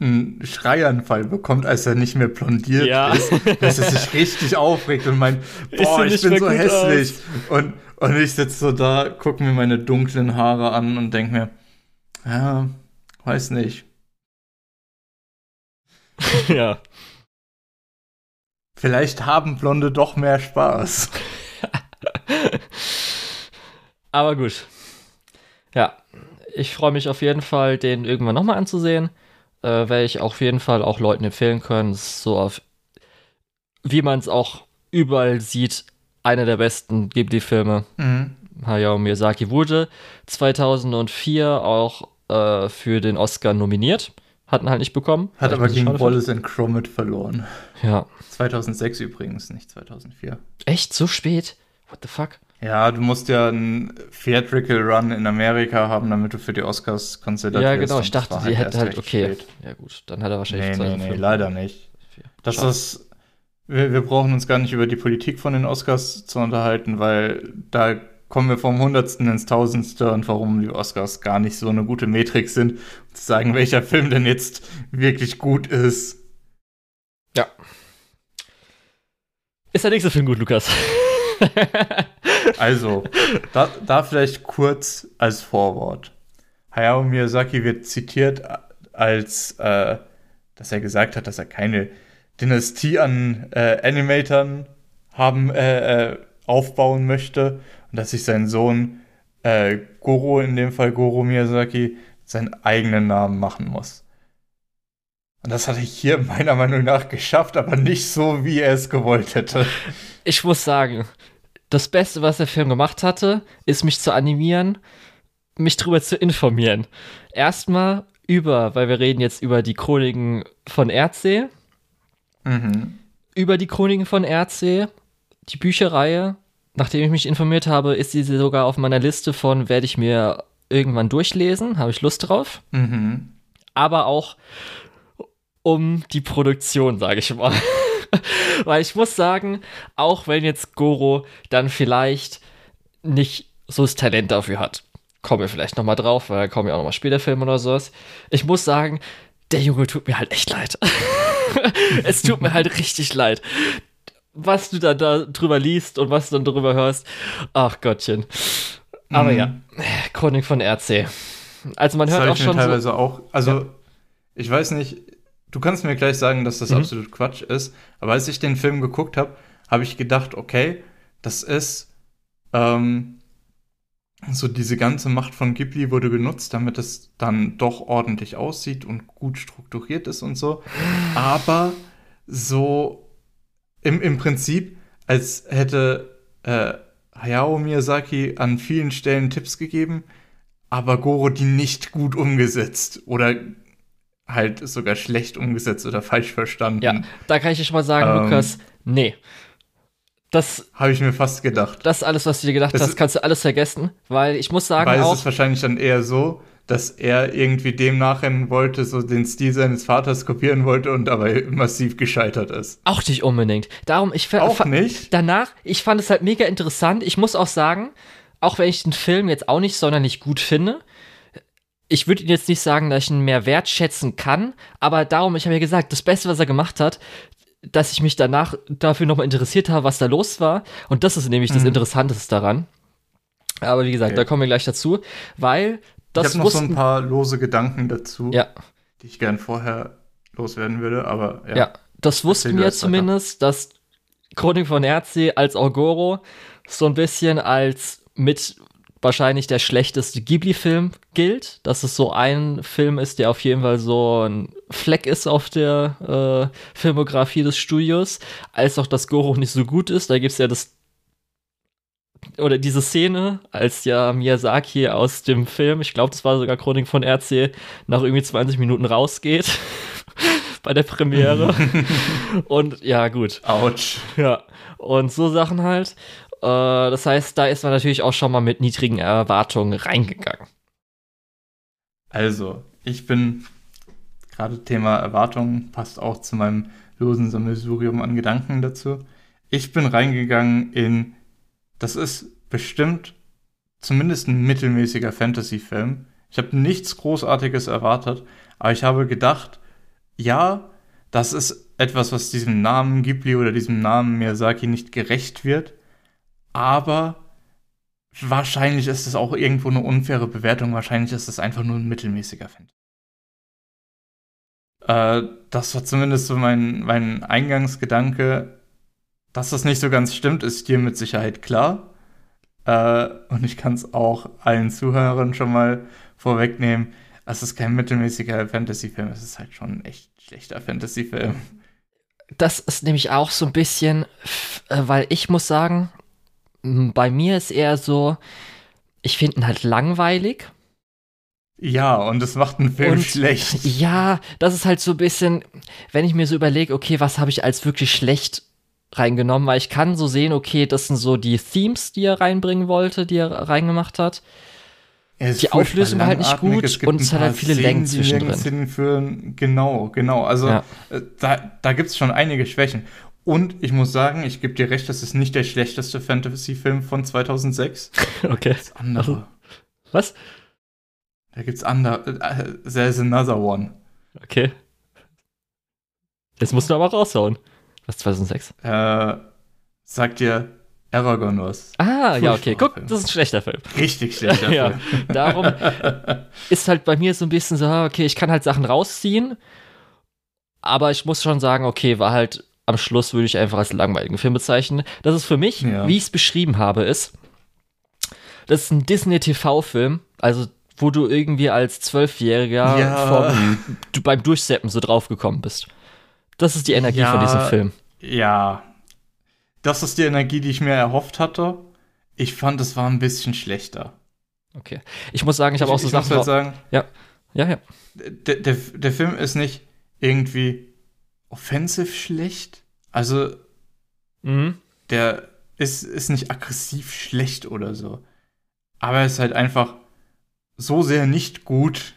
einen Schreianfall bekommt, als er nicht mehr blondiert Ja. ist, dass er sich richtig aufregt und meint, boah, ich bin so hässlich. Und, und ich sitze so da, gucke mir meine dunklen Haare an und denke mir, ja, weiß nicht. ja. Vielleicht haben Blonde doch mehr Spaß. Aber gut. Ja, ich freue mich auf jeden Fall, den irgendwann nochmal anzusehen. Äh, Werde ich auf jeden Fall auch Leuten empfehlen können. So auf, wie man es auch überall sieht, einer der besten Ghibli-Filme. Mhm. Hayao Miyazaki wurde 2004 auch äh, für den Oscar nominiert. Hatten halt nicht bekommen. Hat aber gegen Wallace and Gromit verloren. Ja. 2006 übrigens, nicht 2004. Echt? So spät? What the fuck? Ja, du musst ja einen Theatrical Run in Amerika haben, damit du für die Oscars konzertiert Ja, wirst. genau. und Ich dachte, die hätten erst halt, recht okay. spät. Ja, gut. Dann hat er wahrscheinlich Nee, nee, nee, 2005. leider nicht. Das Schade. ist, wir, wir brauchen uns gar nicht über die Politik von den Oscars zu unterhalten, weil da kommen wir vom Hundertsten ins Tausendste und warum die Oscars gar nicht so eine gute Metrik sind, um zu sagen, welcher Film denn jetzt wirklich gut ist. Ja. Ist der nächste Film gut, Lukas? Also, da, da vielleicht kurz als Vorwort. Hayao Miyazaki wird zitiert als, äh, dass er gesagt hat, dass er keine Dynastie an äh, Animatoren haben, äh, äh, aufbauen möchte und dass sich sein Sohn äh, Goro, in dem Fall Goro Miyazaki, seinen eigenen Namen machen muss. Und das hat er hier meiner Meinung nach geschafft, aber nicht so, wie er es gewollt hätte. ich muss sagen, das Beste, was der Film gemacht hatte, ist mich zu animieren, mich drüber zu informieren. Erstmal über, weil wir reden jetzt über die Chroniken von Erdsee, Mhm. über die Chroniken von Erdsee, die Bücherreihe. Nachdem ich mich informiert habe, ist diese sogar auf meiner Liste von, werde ich mir irgendwann durchlesen, habe ich Lust drauf. Mhm. aber auch um die Produktion, sage ich mal. Weil ich muss sagen, auch wenn jetzt Goro dann vielleicht nicht so das Talent dafür hat, kommen wir vielleicht nochmal drauf, weil da kommen ja auch nochmal später Filme oder sowas. Ich muss sagen, der Junge tut mir halt echt leid. es tut mir halt richtig leid. Was du dann da drüber liest und was du dann drüber hörst, ach Gottchen. Aber Mhm. ja, Chronik von RC. Also man Das hört auch schon so, teilweise auch. Also, ich weiß nicht, du kannst mir gleich sagen, dass das Mhm. absolut Quatsch ist, aber als ich den Film geguckt habe, habe ich gedacht, okay, das ist ähm, so diese ganze Macht von Ghibli wurde genutzt, damit es dann doch ordentlich aussieht und gut strukturiert ist und so. Aber so im, im Prinzip, als hätte äh, Hayao Miyazaki an vielen Stellen Tipps gegeben, aber Goro die nicht gut umgesetzt oder halt sogar schlecht umgesetzt oder falsch verstanden. Ja, da kann ich dir schon mal sagen, Ähm. Lukas, nee. Das, Habe ich mir fast gedacht. das alles, was du dir gedacht Es hast, kannst du alles vergessen, weil ich muss sagen Weil es auch, ist wahrscheinlich dann eher so, dass er irgendwie dem nachrennen wollte, so den Stil seines Vaters kopieren wollte und dabei massiv gescheitert ist. auch nicht unbedingt. Darum, ich Auch nicht? danach, ich fand es halt mega interessant. Ich muss auch sagen, auch wenn ich den Film jetzt auch nicht sonderlich gut finde, ich würde jetzt nicht sagen, dass ich ihn mehr wertschätzen kann, aber darum, ich habe ja gesagt, das Beste, was er gemacht hat, dass ich mich danach dafür nochmal interessiert habe, was da los war. Und das ist nämlich das Mhm. Interessanteste daran. Aber wie gesagt, Okay. da kommen wir gleich dazu, weil das ich habe noch so ein paar lose Gedanken dazu, ja, die ich gern vorher loswerden würde, aber ja. ja, das wussten wir erst weiter. zumindest, dass Chronik von Erdsee als auch Goro so ein bisschen als mit wahrscheinlich der schlechteste Ghibli-Film gilt. Dass es so ein Film ist, der auf jeden Fall so ein Fleck ist auf der äh, Filmografie des Studios, als auch dass Goro nicht so gut ist. Da gibt es ja das oder diese Szene, als ja Miyazaki aus dem Film, ich glaube, das war sogar Chronik von RC, nach irgendwie 20 Minuten rausgeht bei der Premiere. und ja, gut. Autsch. Ja. Und so Sachen halt. Äh, das heißt, da ist man natürlich auch schon mal mit niedrigen Erwartungen reingegangen. Also, ich bin gerade Thema Erwartungen, passt auch zu meinem losen Sammelsurium an Gedanken dazu. Ich bin reingegangen in das ist bestimmt zumindest ein mittelmäßiger Fantasy-Film. Ich habe nichts Großartiges erwartet, aber ich habe gedacht, ja, das ist etwas, was diesem Namen Ghibli oder diesem Namen Miyazaki nicht gerecht wird, aber wahrscheinlich ist es auch irgendwo eine unfaire Bewertung, wahrscheinlich ist es einfach nur ein mittelmäßiger Fantasy. Äh, das war zumindest so mein, mein Eingangsgedanke. Dass das nicht so ganz stimmt, ist dir mit Sicherheit klar. Äh, und ich kann es auch allen Zuhörern schon mal vorwegnehmen. Es ist kein mittelmäßiger Fantasy-Film, es ist halt schon ein echt schlechter Fantasy-Film. Das ist nämlich auch so ein bisschen, äh, weil ich muss sagen, bei mir ist eher so, ich finde ihn halt langweilig. Ja, und das macht einen Film und, schlecht. Ja, das ist halt so ein bisschen, wenn ich mir so überlege, okay, was habe ich als wirklich schlecht reingenommen, weil ich kann so sehen, okay, das sind so die Themes, die er reinbringen wollte, die er reingemacht hat. die Auflösung war halt nicht gut und es hat halt viele Längen zwischendrin. Führen. Genau, genau. Also ja. Äh, da, da gibt es schon einige Schwächen. Und ich muss sagen, ich gebe dir recht, das ist nicht der schlechteste Fantasy-Film von 2006. okay. Das andere. Also, was? Da gibt's andere. Uh, there's another one. Okay. Jetzt musst du aber raushauen. Was, 2006? Äh, sagt dir Aragorn was. Ah, ja, okay. Guck, das ist ein schlechter Film. Richtig schlechter ja, Film. Darum ist halt bei mir so ein bisschen so, ah, okay, ich kann halt Sachen rausziehen, aber ich muss schon sagen, okay, war halt am Schluss würde ich einfach als langweiligen Film bezeichnen. Das ist für mich, ja. wie ich es beschrieben habe, ist, das ist ein Disney-TV-Film, also wo du irgendwie als Zwölfjähriger ja. beim Durchseppen so draufgekommen bist. Das ist die Energie ja, von diesem Film. Ja. Das ist die Energie, die ich mir erhofft hatte. Ich fand, es war ein bisschen schlechter. Okay. Ich muss sagen, ich habe auch so ich Sachen. Ich muss halt sagen, ja. Ja, ja. Der, der, der Film ist nicht irgendwie offensiv schlecht. Also, mhm. der ist, ist nicht aggressiv schlecht oder so. Aber er ist halt einfach so sehr nicht gut,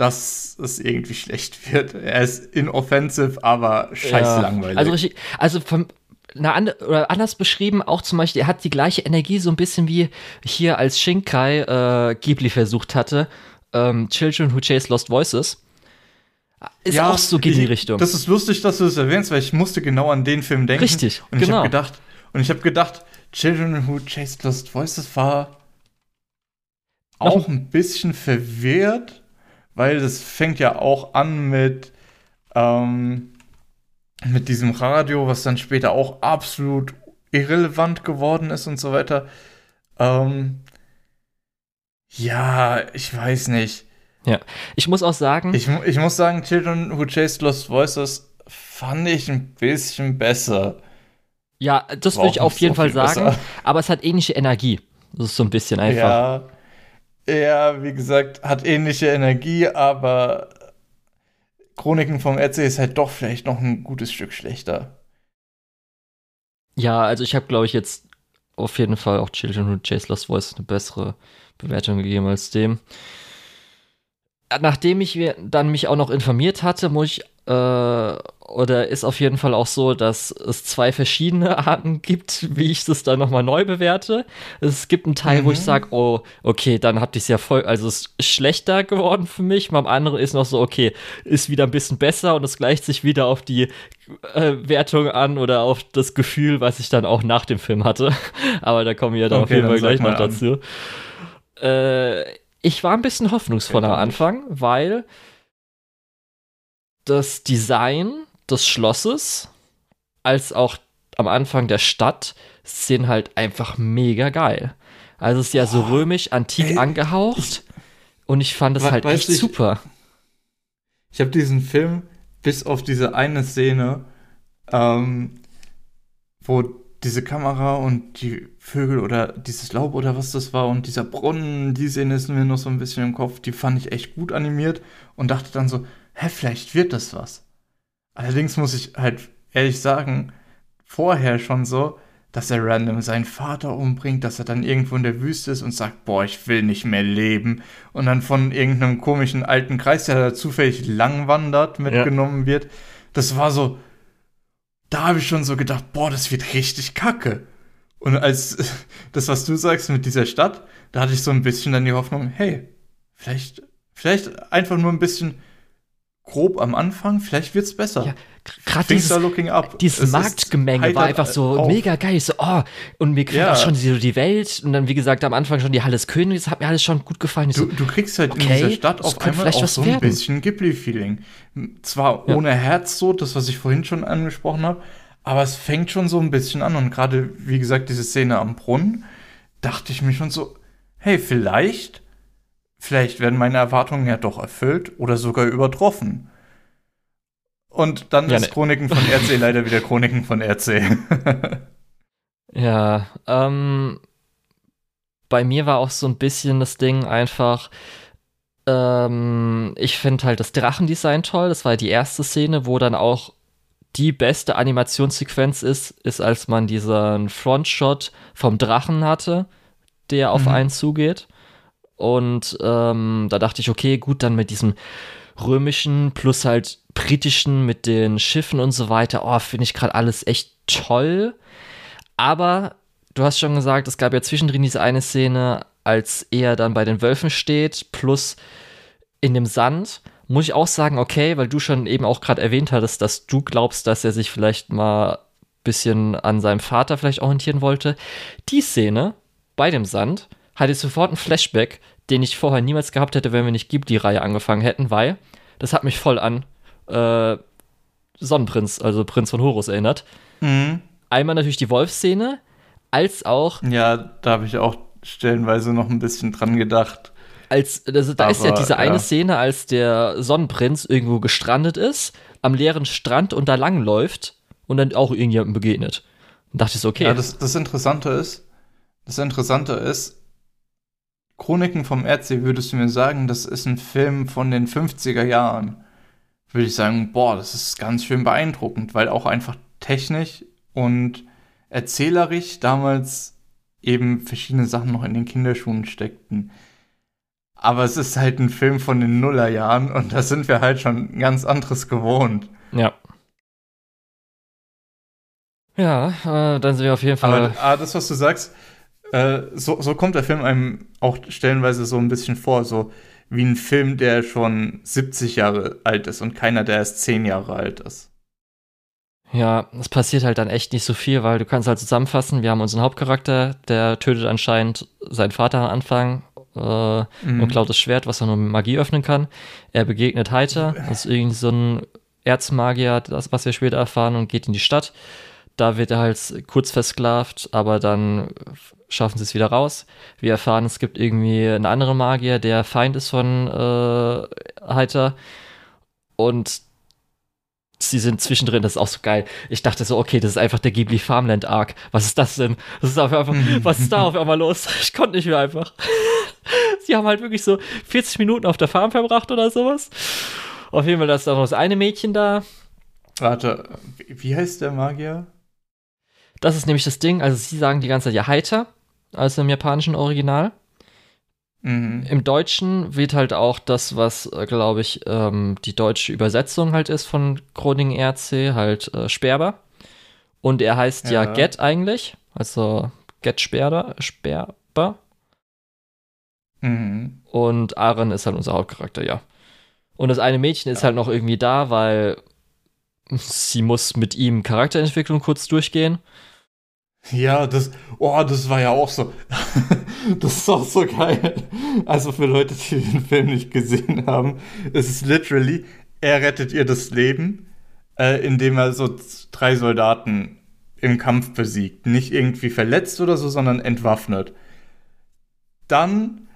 dass es irgendwie schlecht wird. Er ist inoffensive, aber scheiße ja. langweilig. Also, richtig, also von, na, and, oder anders beschrieben, auch zum Beispiel, er hat die gleiche Energie, so ein bisschen wie hier als Shinkai äh, Ghibli versucht hatte, ähm, Children Who Chase Lost Voices. Ist ja, auch so in die Richtung. Das ist lustig, dass du das erwähnst, weil ich musste genau an den Film denken. Richtig, und genau. ich habe gedacht, und ich habe gedacht, Children Who Chase Lost Voices war auch ein bisschen verwirrt weil das fängt ja auch an mit, ähm, mit diesem Radio, was dann später auch absolut irrelevant geworden ist und so weiter. Ähm, ja, ich weiß nicht. Ja, ich muss auch sagen. Ich, ich muss sagen, Children Who Chased Lost Voices fand ich ein bisschen besser. Ja, das würde ich auf jeden Fall sagen. Besser. Aber es hat ähnliche Energie. Das ist so ein bisschen einfach. Ja, er, wie gesagt, hat ähnliche Energie, aber Chroniken vom Etsy ist halt doch vielleicht noch ein gutes Stück schlechter. Ja, also ich habe, glaube ich, jetzt auf jeden Fall auch Children Who Chase Lost Voice eine bessere Bewertung gegeben als dem. Nachdem ich dann mich auch noch informiert hatte, muss ich äh, oder ist auf jeden Fall auch so, dass es zwei verschiedene Arten gibt, wie ich das dann nochmal neu bewerte. Es gibt einen Teil, mhm. wo ich mhm. sage, oh, okay, dann hat es ja voll, also es ist schlechter geworden für mich. Beim anderen ist noch so, okay, ist wieder ein bisschen besser und es gleicht sich wieder auf die äh, Wertung an oder auf das Gefühl, was ich dann auch nach dem Film hatte. Aber da kommen wir dann okay, auf jeden Fall gleich noch dazu. Äh, ich war ein bisschen hoffnungsvoller am Anfang, weil das Design des Schlosses als auch am Anfang der Stadt sind halt einfach mega geil. Also es ist ja so römisch, antik ey, angehaucht. und ich fand es halt echt ich- super. Ich habe diesen Film bis auf diese eine Szene, ähm, wo diese Kamera und die Vögel oder dieses Laub oder was das war und dieser Brunnen, die Szene ist mir noch so ein bisschen im Kopf, die fand ich echt gut animiert und dachte dann so, hä, vielleicht wird das was. Allerdings muss ich halt ehrlich sagen, vorher schon so, dass er random seinen Vater umbringt, dass er dann irgendwo in der Wüste ist und sagt, boah, ich will nicht mehr leben. Und dann von irgendeinem komischen alten Kreis, der da zufällig lang wandert, mitgenommen wird. Das war so, da habe ich schon so gedacht, boah, das wird richtig kacke. Und als das, was du sagst mit dieser Stadt, da hatte ich so ein bisschen dann die Hoffnung, hey, vielleicht, vielleicht einfach nur ein bisschen grob am Anfang, vielleicht wird's besser. Ja, Gerade dieses, are looking up. Es dieses Marktgemenge war einfach so auf. mega geil. Ich So, oh, und mir gefällt Ja. auch schon die, die Welt. Und dann, wie gesagt, am Anfang schon die Halle des Königs. Das hat mir alles schon gut gefallen. Du, so, du kriegst halt in okay, dieser Stadt auf einmal vielleicht auch was so ein werden. bisschen Ghibli-Feeling. Zwar Ja. ohne Herz so, das, was ich vorhin schon angesprochen habe, aber es fängt schon so ein bisschen an. Und gerade, wie gesagt, diese Szene am Brunnen, dachte ich mir schon so, hey, vielleicht, vielleicht werden meine Erwartungen ja doch erfüllt oder sogar übertroffen. Und dann Ja, ist ne. Chroniken von RC leider wieder Chroniken von RC. Ja, ähm, bei mir war auch so ein bisschen das Ding einfach, ähm, ich finde halt das Drachendesign toll. Das war die erste Szene, wo dann auch die beste Animationssequenz ist, ist, als man diesen Frontshot vom Drachen hatte, der auf Mhm. einen zugeht. Und ähm, da dachte ich, okay, gut, dann mit diesem römischen plus halt britischen mit den Schiffen und so weiter. Oh, finde ich gerade alles echt toll. Aber du hast schon gesagt, es gab ja zwischendrin diese eine Szene, als er dann bei den Wölfen steht, plus in dem Sand. Muss ich auch sagen, okay, weil du schon eben auch gerade erwähnt hattest, dass du glaubst, dass er sich vielleicht mal ein bisschen an seinem Vater vielleicht orientieren wollte. Die Szene bei dem Sand hatte sofort einen Flashback, den ich vorher niemals gehabt hätte, wenn wir nicht Ghibli-Reihe angefangen hätten, weil das hat mich voll an äh, Sonnenprinz, also Prinz von Horus erinnert. mhm. Einmal natürlich die Wolfsszene, als auch Ja, da habe ich auch stellenweise noch ein bisschen dran gedacht. als also da ist ja Aber, diese eine ja. Szene, als der Sonnenprinz irgendwo gestrandet ist, am leeren Strand und da langläuft und dann auch irgendjemandem begegnet. Und dachte ich so, okay, Ja, das, das Interessante ist, das Interessante ist, Chroniken vom RC, würdest du mir sagen, das ist ein Film von den 50er Jahren. Würde ich sagen, boah, das ist ganz schön beeindruckend, weil auch einfach technisch und erzählerisch damals eben verschiedene Sachen noch in den Kinderschuhen steckten. Aber es ist halt ein Film von den Nullerjahren und da sind wir halt schon ganz anderes gewohnt. ja. Ja, äh, dann sind wir auf jeden Fall. Aber ah, das, was du sagst, äh, so, so kommt der Film einem auch stellenweise so ein bisschen vor, so wie ein Film, der schon 70 Jahre alt ist und keiner, der erst 10 Jahre alt ist. Ja, es passiert halt dann echt nicht so viel, weil du kannst halt zusammenfassen, wir haben unseren Hauptcharakter, der tötet anscheinend seinen Vater am Anfang äh, Mhm. und klaut das Schwert, was er nur mit Magie öffnen kann. Er begegnet Heiter, das ist irgendwie so ein Erzmagier, das, was wir später erfahren, und geht in die Stadt. Da wird er halt kurz versklavt, aber dann schaffen sie es wieder raus. Wir erfahren, es gibt irgendwie einen anderen Magier, der Feind ist von äh, Heiter. Und sie sind zwischendrin, das ist auch so geil. Ich dachte so, okay, das ist einfach der Ghibli Farmland Arc. Was ist das denn? Das ist einfach, was ist da auf einmal los? Ich konnte nicht mehr einfach. sie haben halt wirklich so 40 Minuten auf der Farm verbracht oder sowas. Auf jeden Fall, da ist auch noch das eine Mädchen da. Warte, wie heißt der Magier? Das ist nämlich das Ding. Also, sie sagen die ganze Zeit ja heiter, also im japanischen Original. Mhm. Im Deutschen wird halt auch das, was, glaube ich, ähm, die deutsche Übersetzung halt ist von Groningen RC, halt äh, Sperber. Und er heißt ja, Ja. Get eigentlich, also Get Sperber, Sperber. Mhm. Und Aaron ist halt unser Hauptcharakter, ja. Und das eine Mädchen ist halt noch irgendwie da, weil sie muss mit ihm Charakterentwicklung kurz durchgehen. Ja, das, oh, das war ja auch so. das ist auch so geil. Also für Leute, die den Film nicht gesehen haben, es ist literally, er rettet ihr das Leben, äh, indem er so drei Soldaten im Kampf besiegt. Nicht irgendwie verletzt oder so, sondern entwaffnet. Dann,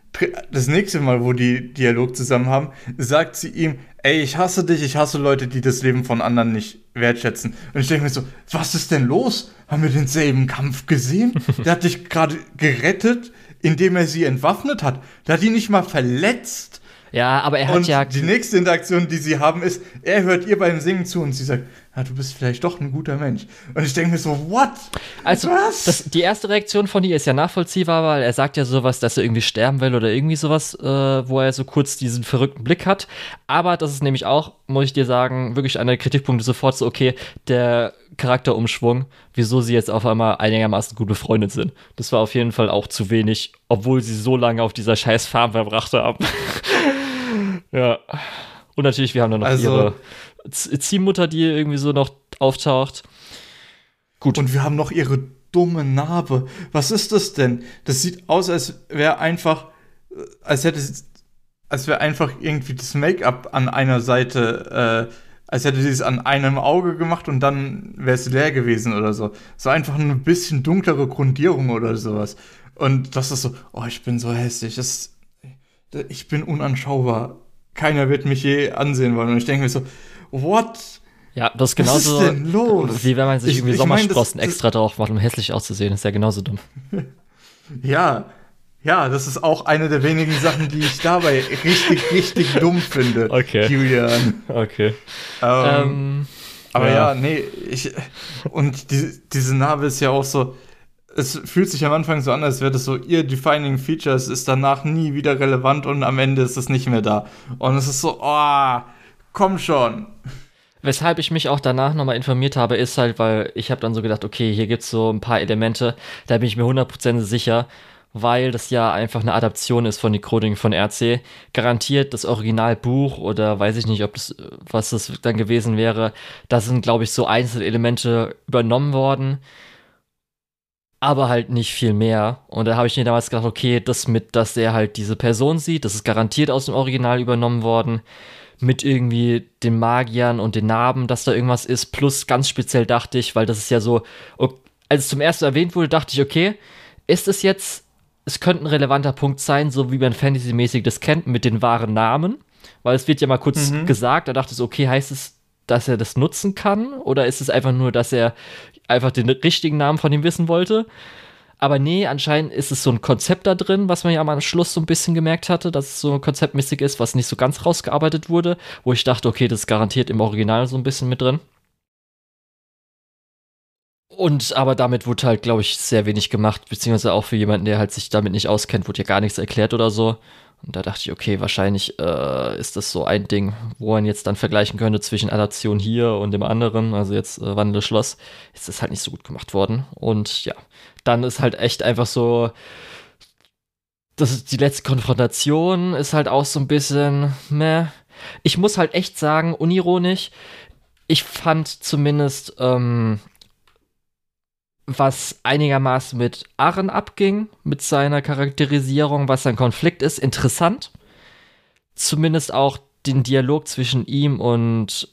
das nächste Mal, wo die Dialog zusammen haben, sagt sie ihm, ey, ich hasse dich, ich hasse Leute, die das Leben von anderen nicht wertschätzen. Und ich denke mir so, was ist denn los? Haben wir denselben Kampf gesehen? Der hat dich gerade gerettet, indem er sie entwaffnet hat. Der hat ihn nicht mal verletzt. Ja, aber er hat und ja. Die nächste Interaktion, die sie haben, ist, er hört ihr beim Singen zu und sie sagt, ja, du bist vielleicht doch ein guter Mensch. Und ich denke mir so, what? Also, Was? Das, die erste Reaktion von ihr ist ja nachvollziehbar, weil er sagt ja sowas, dass er irgendwie sterben will oder irgendwie sowas, äh, wo er so kurz diesen verrückten Blick hat. Aber das ist nämlich auch, muss ich dir sagen, wirklich einer der Kritikpunkte sofort so, okay, der Charakterumschwung, wieso sie jetzt auf einmal einigermaßen gut befreundet sind. Das war auf jeden Fall auch zu wenig, obwohl sie so lange auf dieser scheiß Farm verbracht haben. ja. Und natürlich, wir haben dann noch also, ihre Ziehmutter, die irgendwie so noch auftaucht. Gut. Und wir haben noch ihre dumme Narbe. Was ist das denn? Das sieht aus, als wäre einfach, als hätte, als wäre einfach irgendwie das Make-up an einer Seite, äh, als hätte sie es an einem Auge gemacht und dann wäre es leer gewesen oder so. So einfach eine bisschen dunklere Grundierung oder sowas. Und das ist so, oh, ich bin so hässlich. Das, ich bin unanschaubar. Keiner wird mich je ansehen wollen. Und ich denke mir so, what? Ja, das ist genauso, Was ist denn los? wie wenn man sich ich, irgendwie Sommersprossen mein, extra drauf macht, um hässlich auszusehen. Das ist ja genauso dumm. ja, ja, das ist auch eine der wenigen Sachen, die ich dabei richtig, richtig dumm finde, okay. Julian. Okay. Ähm, ähm, aber ja. ja, nee, ich, und die, diese Narbe ist ja auch so, es fühlt sich am Anfang so an, als wäre das so ihr defining Feature, es ist danach nie wieder relevant und am Ende ist es nicht mehr da. Und es ist so, oh, komm schon. Weshalb ich mich auch danach nochmal informiert habe, ist halt, weil ich habe dann so gedacht, okay, hier gibt es so ein paar Elemente, da bin ich mir 100% sicher, weil das ja einfach eine Adaption ist von die Chronik von RC. Garantiert das Originalbuch oder weiß ich nicht, ob das, was das dann gewesen wäre, da sind, glaube ich, so einzelne Elemente übernommen worden, aber halt nicht viel mehr. Und da habe ich mir damals gedacht, okay, das mit, dass er halt diese Person sieht, das ist garantiert aus dem Original übernommen worden mit irgendwie den Magiern und den Narben, dass da irgendwas ist. Plus ganz speziell dachte ich, weil das ist ja so, als es zum ersten erwähnt wurde, dachte ich, okay, ist es jetzt, es könnte ein relevanter Punkt sein, so wie man Fantasy-mäßig das kennt, mit den wahren Namen. Weil es wird ja mal kurz mhm. gesagt, da dachte ich, okay, heißt es, dass er das nutzen kann? Oder ist es einfach nur, dass er einfach den richtigen Namen von ihm wissen wollte? Aber nee, anscheinend ist es so ein Konzept da drin, was man ja am Schluss so ein bisschen gemerkt hatte, dass es so konzeptmäßig ist, was nicht so ganz rausgearbeitet wurde, wo ich dachte, okay, das ist garantiert im Original so ein bisschen mit drin. Und aber damit wurde halt, glaube ich, sehr wenig gemacht, beziehungsweise auch für jemanden, der halt sich damit nicht auskennt, wurde ja gar nichts erklärt oder so. Und da dachte ich, okay, wahrscheinlich äh, ist das so ein Ding, wo man jetzt dann vergleichen könnte zwischen Adaption hier und dem anderen, also jetzt äh, Wandel Schloss, ist das halt nicht so gut gemacht worden. Und ja, dann ist halt echt einfach so, das die letzte Konfrontation, ist halt auch so ein bisschen, meh. Ich muss halt echt sagen, unironisch, ich fand zumindest, ähm, was einigermaßen mit Arren abging, mit seiner Charakterisierung, was sein Konflikt ist, interessant. Zumindest auch den Dialog zwischen ihm und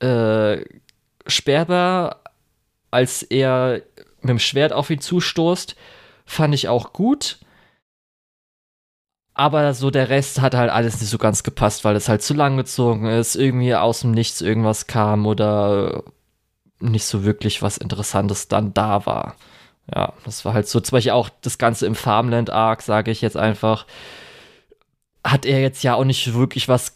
äh, Sperber, als er mit dem Schwert auf ihn zustoßt, fand ich auch gut. Aber so der Rest hat halt alles nicht so ganz gepasst, weil es halt zu lang gezogen ist, irgendwie aus dem Nichts irgendwas kam oder nicht so wirklich was Interessantes dann da war. Ja, das war halt so, zum Beispiel auch das Ganze im Farmland Arc, sage ich jetzt einfach, hat er jetzt ja auch nicht wirklich was,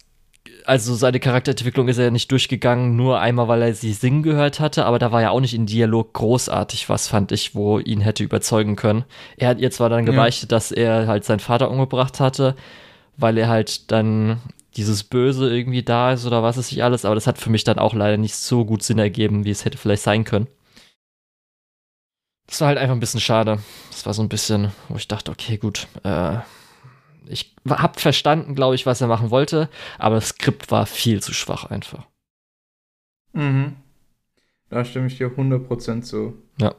also seine Charakterentwicklung ist ja nicht durchgegangen, nur einmal, weil er sie singen gehört hatte, aber da war ja auch nicht in Dialog großartig was, fand ich, wo ihn hätte überzeugen können. Er hat ihr zwar dann gebeichtet, ja. dass er halt seinen Vater umgebracht hatte, weil er halt dann dieses Böse irgendwie da ist oder was ist nicht alles, aber das hat für mich dann auch leider nicht so gut Sinn ergeben, wie es hätte vielleicht sein können. Das war halt einfach ein bisschen schade. Das war so ein bisschen, wo ich dachte, okay, gut, äh, ich hab verstanden, glaube ich, was er machen wollte, aber das Skript war viel zu schwach einfach. Mhm. Da stimme ich dir 100% zu. Ja.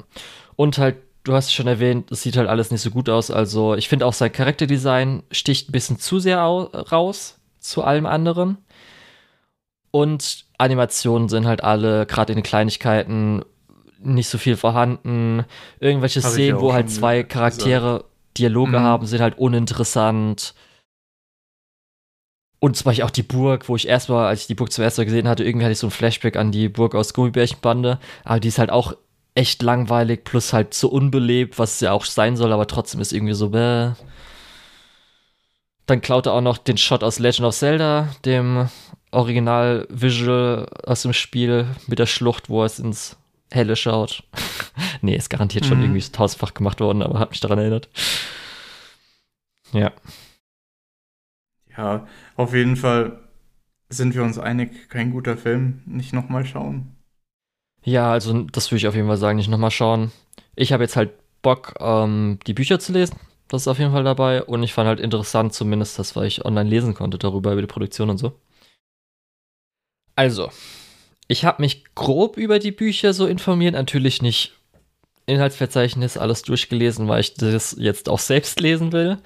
Und halt, du hast schon erwähnt, es sieht halt alles nicht so gut aus. Also, ich finde auch sein Charakterdesign sticht ein bisschen zu sehr raus zu allem anderen. Und Animationen sind halt alle, gerade in den Kleinigkeiten, nicht so viel vorhanden. Irgendwelche Hab Szenen, wo halt zwei Charaktere gesagt. Dialoge mhm. haben, sind halt uninteressant. Und zum Beispiel auch die Burg, wo ich erstmal, als ich die Burg zuerst gesehen hatte, irgendwie hatte ich so ein Flashback an die Burg aus Gummibärchenbande. Aber die ist halt auch echt langweilig, plus halt so unbelebt, was es ja auch sein soll, aber trotzdem ist irgendwie so, bäh. Dann klaut er auch noch den Shot aus Legend of Zelda, dem Original-Visual aus dem Spiel mit der Schlucht, wo es ins Helle schaut. nee, ist garantiert schon mhm. irgendwie tausendfach gemacht worden, aber hat mich daran erinnert. Ja. Ja, auf jeden Fall sind wir uns einig, kein guter Film. Nicht nochmal schauen. Ja, also das würde ich auf jeden Fall sagen, nicht nochmal schauen. Ich habe jetzt halt Bock, ähm, die Bücher zu lesen. Das ist auf jeden Fall dabei. Und ich fand halt interessant, zumindest das, weil ich online lesen konnte darüber, über die Produktion und so. Also, ich habe mich grob über die Bücher so informiert. Natürlich nicht Inhaltsverzeichnis, alles durchgelesen, weil ich das jetzt auch selbst lesen will.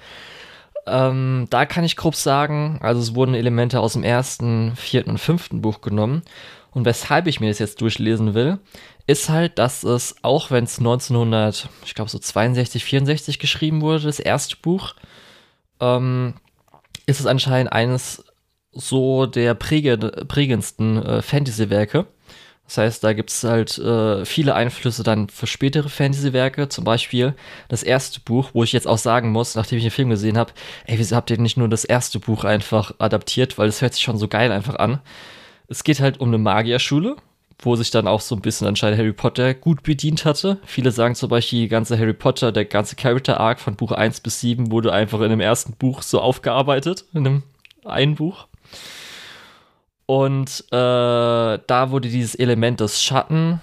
Ähm, da kann ich grob sagen, also es wurden Elemente aus dem ersten, vierten und fünften Buch genommen. Und weshalb ich mir das jetzt durchlesen will, ist halt, dass es, auch wenn es 1900, ich glaube so 62, 64 geschrieben wurde, das erste Buch, ähm, ist es anscheinend eines so der präge, prägendsten äh, Fantasy-Werke. Das heißt, da gibt es halt äh, viele Einflüsse dann für spätere Fantasy-Werke. Zum Beispiel das erste Buch, wo ich jetzt auch sagen muss, nachdem ich den Film gesehen habe, ey, wieso habt ihr nicht nur das erste Buch einfach adaptiert? Weil es hört sich schon so geil einfach an. Es geht halt um eine Magierschule, wo sich dann auch so ein bisschen anscheinend Harry Potter gut bedient hatte. Viele sagen zum Beispiel, die ganze Harry Potter, der ganze Character Arc von Buch 1 bis 7 wurde einfach in dem ersten Buch so aufgearbeitet, in einem einen Buch. Und äh, da wurde dieses Element des Schatten,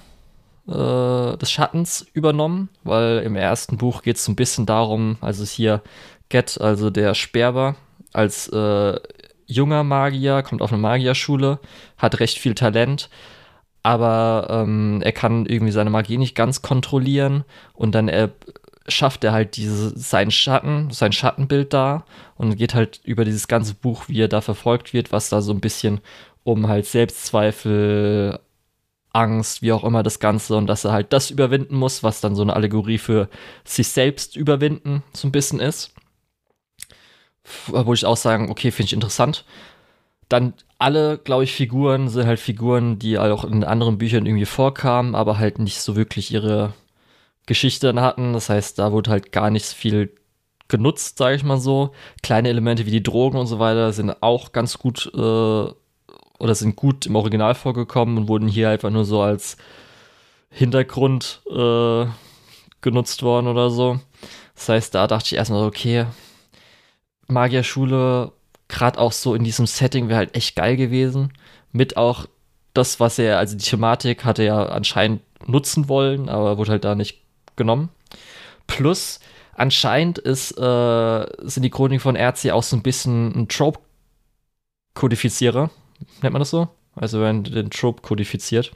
äh, des Schattens übernommen, weil im ersten Buch geht es so ein bisschen darum, also hier Get, also der Sperber, als äh, junger Magier, kommt auf eine Magierschule, hat recht viel Talent, aber ähm, er kann irgendwie seine Magie nicht ganz kontrollieren und dann er schafft er halt diese, sein Schatten, sein Schattenbild da und geht halt über dieses ganze Buch, wie er da verfolgt wird, was da so ein bisschen um halt Selbstzweifel, Angst, wie auch immer das Ganze und dass er halt das überwinden muss, was dann so eine Allegorie für sich selbst überwinden so ein bisschen ist. Wo ich auch sagen, okay, finde ich interessant. Dann alle, glaube ich, Figuren sind halt Figuren, die auch in anderen Büchern irgendwie vorkamen, aber halt nicht so wirklich ihre Geschichte hatten. Das heißt, da wurde halt gar nicht viel genutzt, sage ich mal so. Kleine Elemente wie die Drogen und so weiter sind auch ganz gut äh, oder sind gut im Original vorgekommen und wurden hier einfach nur so als Hintergrund äh, genutzt worden oder so. Das heißt, da dachte ich erstmal, okay, Magierschule, gerade auch so in diesem Setting wäre halt echt geil gewesen. Mit auch das, was er, also die Thematik hatte er anscheinend nutzen wollen, aber wurde halt da nicht genommen. Plus, anscheinend ist, äh, sind die Chroniken von RC auch so ein bisschen ein Trope-Kodifizierer nennt man das so? Also wenn den Trope kodifiziert,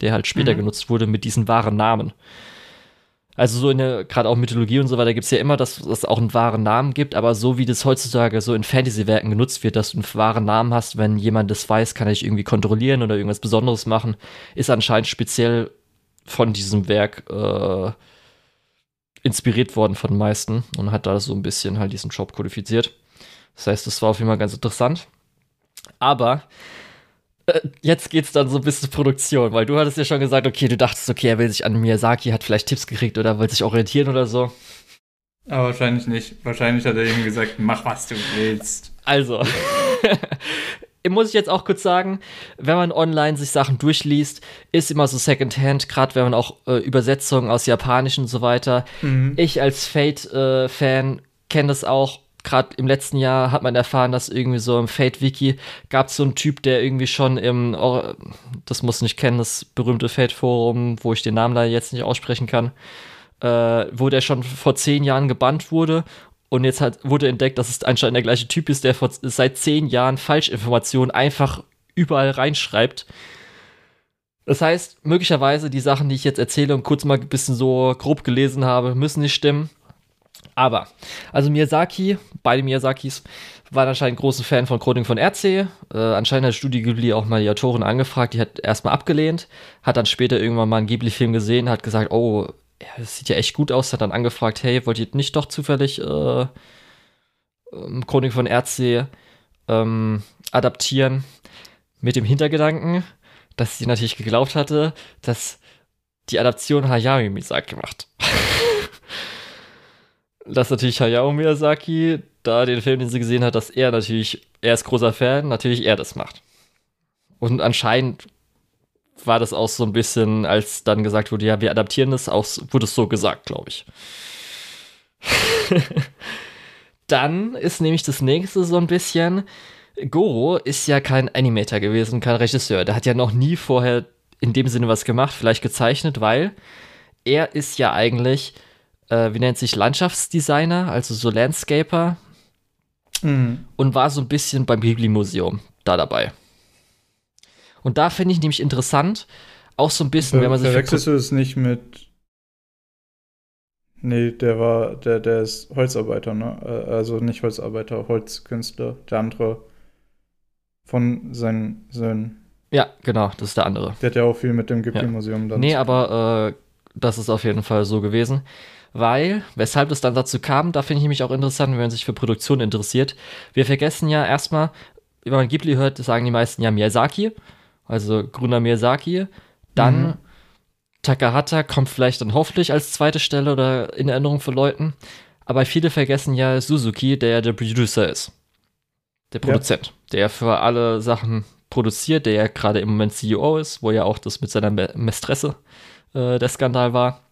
der halt später mhm. genutzt wurde mit diesen wahren Namen. Also so in der, gerade auch Mythologie und so weiter, gibt es ja immer, dass es auch einen wahren Namen gibt, aber so wie das heutzutage so in Fantasy-Werken genutzt wird, dass du einen wahren Namen hast, wenn jemand das weiß, kann er dich irgendwie kontrollieren oder irgendwas Besonderes machen, ist anscheinend speziell von diesem Werk äh, inspiriert worden von den meisten und hat da so ein bisschen halt diesen Job kodifiziert. Das heißt, das war auf jeden Fall ganz interessant. Aber jetzt geht's dann so ein bisschen Produktion, weil du hattest ja schon gesagt, okay, du dachtest, okay, er will sich an Miyazaki, hat vielleicht Tipps gekriegt oder will sich orientieren oder so. Aber wahrscheinlich nicht. Wahrscheinlich hat er ihm gesagt, mach was du willst. Also, muss ich jetzt auch kurz sagen, wenn man online sich Sachen durchliest, ist immer so Secondhand, gerade wenn man auch äh, Übersetzungen aus Japanisch und so weiter. Mhm. Ich als Fate-Fan äh, kenne das auch gerade im letzten Jahr hat man erfahren, dass irgendwie so im Fate-Wiki gab es so einen Typ, der irgendwie schon im, das muss nicht kennen, das berühmte Fate-Forum, wo ich den Namen leider jetzt nicht aussprechen kann, äh, wo der schon vor zehn Jahren gebannt wurde und jetzt hat, wurde entdeckt, dass es anscheinend der gleiche Typ ist, der vor, seit zehn Jahren Falschinformationen einfach überall reinschreibt. Das heißt, möglicherweise die Sachen, die ich jetzt erzähle und kurz mal ein bisschen so grob gelesen habe, müssen nicht stimmen. Aber, also Miyazaki, beide Miyazakis, waren anscheinend großen Fan von Chronik von RC. Äh, anscheinend hat Studio Ghibli auch mal die Autorin angefragt, die hat erstmal abgelehnt, hat dann später irgendwann mal einen Ghibli-Film gesehen, hat gesagt, oh, das sieht ja echt gut aus, hat dann angefragt, hey, wollt ihr nicht doch zufällig äh, ähm, Chronik von RC ähm, adaptieren? Mit dem Hintergedanken, dass sie natürlich geglaubt hatte, dass die Adaption Hayao Miyazaki macht. Dass natürlich Hayao Miyazaki, da den Film, den sie gesehen hat, dass er natürlich, er ist großer Fan, natürlich er das macht. Und anscheinend war das auch so ein bisschen, als dann gesagt wurde, ja, wir adaptieren das, auch, wurde es so gesagt, glaube ich. dann ist nämlich das nächste so ein bisschen, Goro ist ja kein Animator gewesen, kein Regisseur. Der hat ja noch nie vorher in dem Sinne was gemacht, vielleicht gezeichnet, weil er ist ja eigentlich äh, wie nennt sich, Landschaftsdesigner, also so Landscaper. Mhm. Und war so ein bisschen beim Ghibli-Museum da dabei. Und da finde ich nämlich interessant, auch so ein bisschen, Ver wenn man sich. Verwechselst du es nicht mit. Nee, der war, der, der ist Holzarbeiter, ne? Äh, also nicht Holzarbeiter, Holzkünstler. Der andere von seinen Söhnen. Ja, genau, das ist der andere. Der hat ja auch viel mit dem Ghibli-Museum ja. dann. Nee, aber äh, das ist auf jeden Fall so gewesen weil, weshalb es dann dazu kam, da finde ich mich auch interessant, wenn man sich für Produktion interessiert. Wir vergessen ja erstmal, wenn man Ghibli hört, sagen die meisten ja Miyazaki, also Gründer Miyazaki. Dann mhm. Takahata kommt vielleicht dann hoffentlich als zweite Stelle oder in Erinnerung für Leuten. Aber viele vergessen ja Suzuki, der ja der Producer ist. Der Produzent, ja. der für alle Sachen produziert, der ja gerade im Moment CEO ist, wo ja auch das mit seiner Mestresse äh, der Skandal war.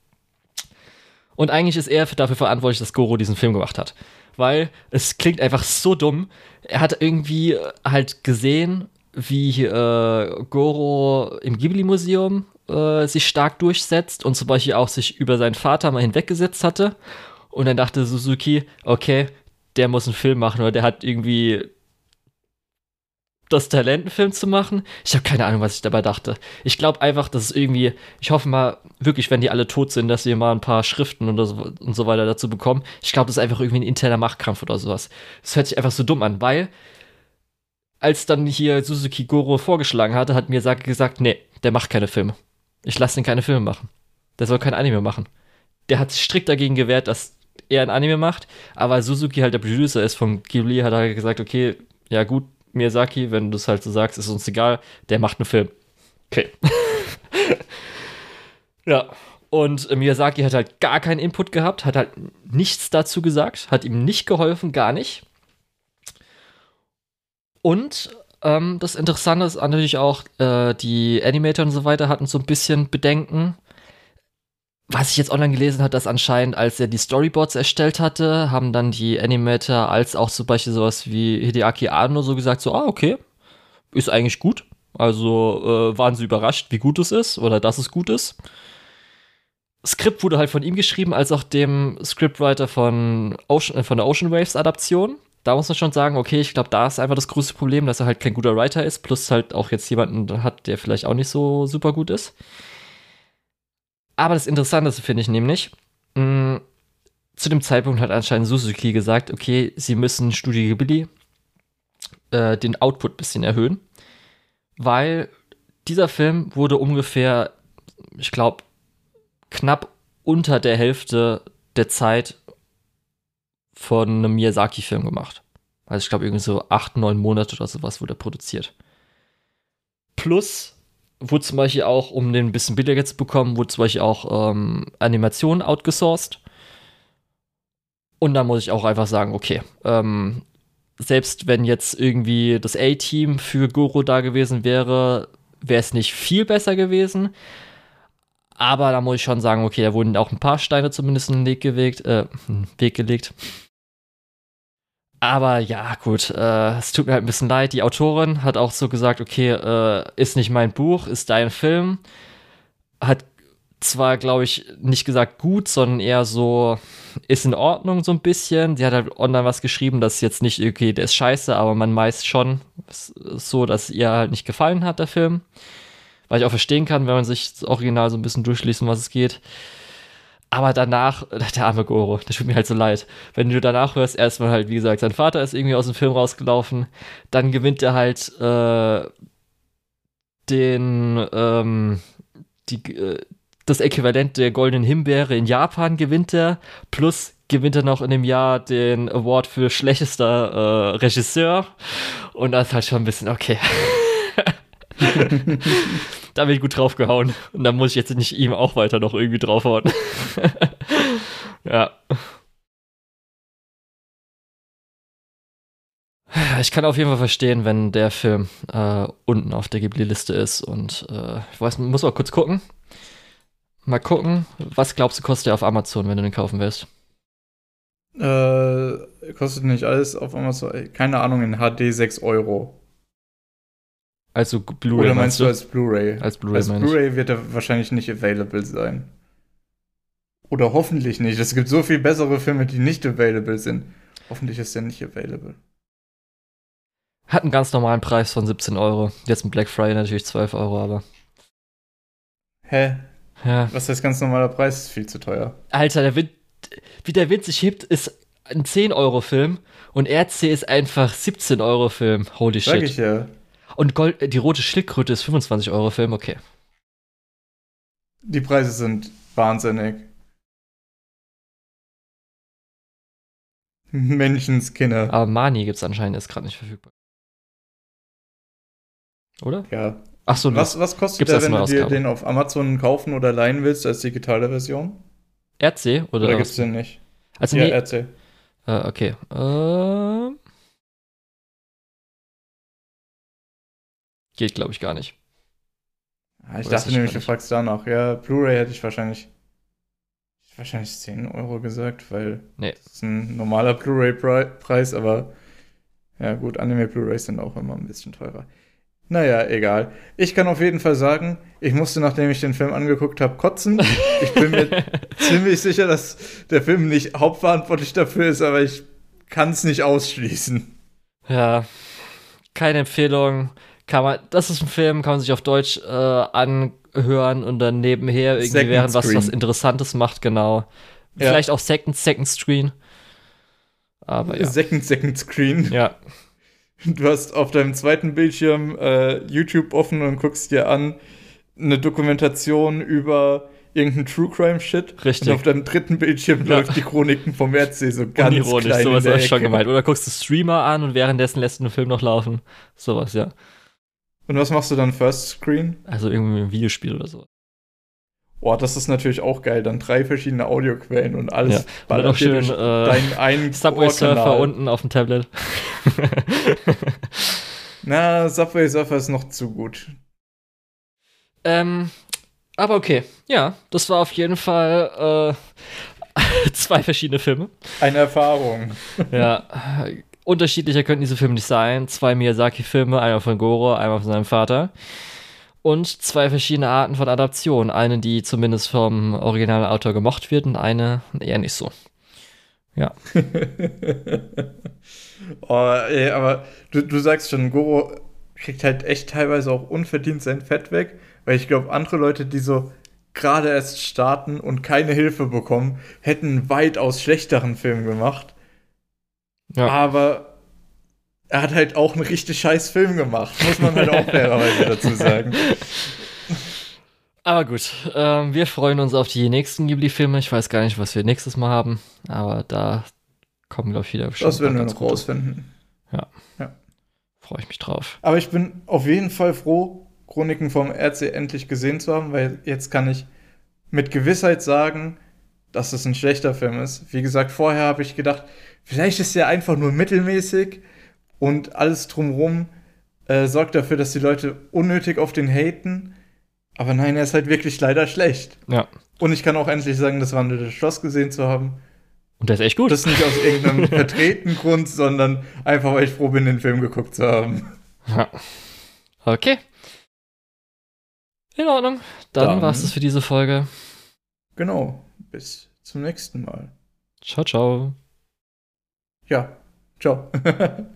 Und eigentlich ist er dafür verantwortlich, dass Goro diesen Film gemacht hat. Weil es klingt einfach so dumm. Er hat irgendwie halt gesehen, wie äh, Goro im Ghibli-Museum äh, sich stark durchsetzt und zum Beispiel auch sich über seinen Vater mal hinweggesetzt hatte. Und dann dachte Suzuki, okay, der muss einen Film machen oder der hat irgendwie das Talent, einen Film zu machen. Ich habe keine Ahnung, was ich dabei dachte. Ich glaube einfach, dass es irgendwie, ich hoffe mal wirklich, wenn die alle tot sind, dass wir mal ein paar Schriften und so, und so weiter dazu bekommen. Ich glaube, das ist einfach irgendwie ein interner Machtkampf oder sowas. Das hört sich einfach so dumm an, weil als dann hier Suzuki Goro vorgeschlagen hatte, hat mir gesagt, nee, der macht keine Filme. Ich lasse den keine Filme machen. Der soll kein Anime machen. Der hat sich strikt dagegen gewehrt, dass er ein Anime macht, aber Suzuki halt der Producer ist von Ghibli, hat er gesagt, okay, ja gut, Miyazaki, wenn du es halt so sagst, ist uns egal, der macht einen Film. Okay. ja. Und Miyazaki hat halt gar keinen Input gehabt, hat halt nichts dazu gesagt, hat ihm nicht geholfen, gar nicht. Und ähm, das Interessante ist natürlich auch, äh, die Animator und so weiter hatten so ein bisschen Bedenken, was ich jetzt online gelesen habe, dass anscheinend, als er die Storyboards erstellt hatte, haben dann die Animator als auch zum Beispiel sowas wie Hideaki Anno so gesagt, so, ah, okay, ist eigentlich gut. Also äh, waren sie überrascht, wie gut es ist oder dass es gut ist. Skript wurde halt von ihm geschrieben, als auch dem Scriptwriter von, Ocean, äh, von der Ocean Waves Adaption. Da muss man schon sagen, okay, ich glaube, da ist einfach das größte Problem, dass er halt kein guter Writer ist, plus halt auch jetzt jemanden hat, der vielleicht auch nicht so super gut ist. Aber das Interessanteste finde ich nämlich, mh, mm, zu dem Zeitpunkt hat anscheinend Suzuki gesagt, okay, sie müssen Studio Ghibli äh, den Output ein bisschen erhöhen, weil dieser Film wurde ungefähr, ich glaube, knapp unter der Hälfte der Zeit von einem Miyazaki-Film gemacht. Also ich glaube, irgendwie so acht, neun Monate oder sowas wurde produziert. Plus wurde zum Beispiel auch, um den ein bisschen billiger zu bekommen, wurde zum Beispiel auch ähm, Animation outgesourced. Und da muss ich auch einfach sagen, okay, ähm, selbst wenn jetzt irgendwie das A-Team für Goro da gewesen wäre, wäre es nicht viel besser gewesen. Aber da muss ich schon sagen, okay, da wurden auch ein paar Steine zumindest in den Weg gelegt. Äh, Weg gelegt. Aber ja, gut, äh, es tut mir halt ein bisschen leid. Die Autorin hat auch so gesagt, okay, äh, ist nicht mein Buch, ist dein Film. Hat zwar, glaube ich, nicht gesagt gut, sondern eher so, ist in Ordnung so ein bisschen. Sie hat halt online was geschrieben, das ist jetzt nicht, okay, der ist scheiße, aber man meist schon so, dass ihr halt nicht gefallen hat, der Film. Weil ich auch verstehen kann, wenn man sich das Original so ein bisschen durchliest, um was es geht. Aber danach, der arme Goro, das tut mir halt so leid. Wenn du danach hörst, erstmal halt, wie gesagt, sein Vater ist irgendwie aus dem Film rausgelaufen, dann gewinnt er halt äh, den, ähm, die, äh, das Äquivalent der goldenen Himbeere in Japan gewinnt er, plus gewinnt er noch in dem Jahr den Award für schlechtester äh, Regisseur. Und das ist halt schon ein bisschen, okay. da bin ich gut draufgehauen. Und dann muss ich jetzt nicht ihm auch weiter noch irgendwie draufhauen. ja. Ich kann auf jeden Fall verstehen, wenn der Film äh, unten auf der Ghibli-Liste ist. Und äh, ich weiß, muss mal kurz gucken. Mal gucken, was glaubst du, kostet der auf Amazon, wenn du den kaufen willst? Äh, kostet nicht alles auf Amazon, keine Ahnung, in HD 6 Euro. Also Blu-ray. Oder meinst du als Blu-ray? Als Blu-ray. Als Blu-ray wird er wahrscheinlich nicht available sein. Oder hoffentlich nicht. Es gibt so viel bessere Filme, die nicht available sind. Hoffentlich ist er nicht available. Hat einen ganz normalen Preis von 17 Euro. Jetzt mit Black Friday natürlich 12 Euro, aber. Hä? Ja. Was heißt ganz normaler Preis? Ist viel zu teuer. Alter, der Wind, wie der Wind sich hebt, ist ein 10-Euro-Film und RC ist einfach 17-Euro-Film. Holy Sag shit. ich ja. Und Gold, die rote Schildkröte ist 25-Euro-Film, okay. Die Preise sind wahnsinnig. Menschenskinder. Aber Mani gibt es anscheinend jetzt gerade nicht verfügbar. Oder? Ja. Ach so, Was, was kostet Gibt's der, wenn du dir den auf Amazon kaufen oder leihen willst als digitale Version? RC oder? Oder gibt's den nicht? also ja, nee, erzähl. äh, okay. Ähm, geht, glaube ich, gar nicht. Ah, ich Oder dachte nämlich, du fragst danach. Ja, Blu-ray hätte ich wahrscheinlich wahrscheinlich 10 Euro gesagt, weil Nee. das ist ein normaler Blu-ray-Preis, aber ja gut, Anime-Blu-rays sind auch immer ein bisschen teurer. Naja, egal. Ich kann auf jeden Fall sagen, ich musste, nachdem ich den Film angeguckt habe, kotzen. Ich bin mir ziemlich sicher, dass der Film nicht hauptverantwortlich dafür ist, aber ich kann es nicht ausschließen. Ja, keine Empfehlung. Kann man, das ist ein Film, kann man sich auf Deutsch äh, anhören und dann nebenher irgendwie Second während was, was Interessantes macht, genau. Ja. Vielleicht auch Second, Second Screen. Aber ja. Second, Second Screen. Ja, Du hast auf deinem zweiten Bildschirm äh, YouTube offen und guckst dir an eine Dokumentation über irgendeinen True Crime Shit. Richtig. Und auf deinem dritten Bildschirm Ja. läuft die Chroniken vom RC so ganz unironisch, klein sowas habe ich schon gemeint. Oder guckst du Streamer an und währenddessen lässt du den Film noch laufen. Sowas, ja. Und was machst du dann First Screen? Also irgendwie ein Videospiel oder so. Boah, das ist natürlich auch geil. Dann drei verschiedene Audioquellen und alles Ja. Und dann dir schön äh, deinen einen Subway Surfer unten auf dem Tablet. Na, Subway Surfer ist noch zu gut. ähm, aber okay. Ja, das war auf jeden Fall äh, zwei verschiedene Filme. Eine Erfahrung. Ja, unterschiedlicher könnten diese Filme nicht sein. Zwei Miyazaki-Filme, einmal von Goro, einmal von seinem Vater. Und zwei verschiedene Arten von Adaption. Eine, die zumindest vom originalen Autor gemocht wird und eine eher nicht so. oh, ey, aber du, du sagst schon, Goro kriegt halt echt teilweise auch unverdient sein Fett weg, weil ich glaube, andere Leute, die so gerade erst starten und keine Hilfe bekommen, hätten weitaus schlechteren Film gemacht. Ja. Aber er hat halt auch einen richtig scheiß Film gemacht, muss man halt auch fairerweise dazu sagen. Aber gut, ähm, wir freuen uns auf die nächsten Ghibli-Filme. Ich weiß gar nicht, was wir nächstes Mal haben, aber da kommen, glaube ich, wieder bestimmt Das werden wir noch rausfinden. Freue ich mich drauf. Aber ich bin auf jeden Fall froh, Chroniken vom RC endlich gesehen zu haben, weil jetzt kann ich mit Gewissheit sagen, dass es ein schlechter Film ist. Wie gesagt, vorher habe ich gedacht, vielleicht ist er einfach nur mittelmäßig und alles drumherum äh, sorgt dafür, dass die Leute unnötig auf den haten. Aber nein, er ist halt wirklich leider schlecht. Ja. Und ich kann auch endlich sagen, das wandelnde Schloss gesehen zu haben. Und der ist echt gut. Das nicht aus irgendeinem vertretenen Grund, sondern einfach, weil ich froh bin, den Film geguckt zu haben. Ja. Okay. In Ordnung. Dann, Dann- war es das für diese Folge. Genau. Bis zum nächsten Mal. Ciao, ciao. Ja. Ciao.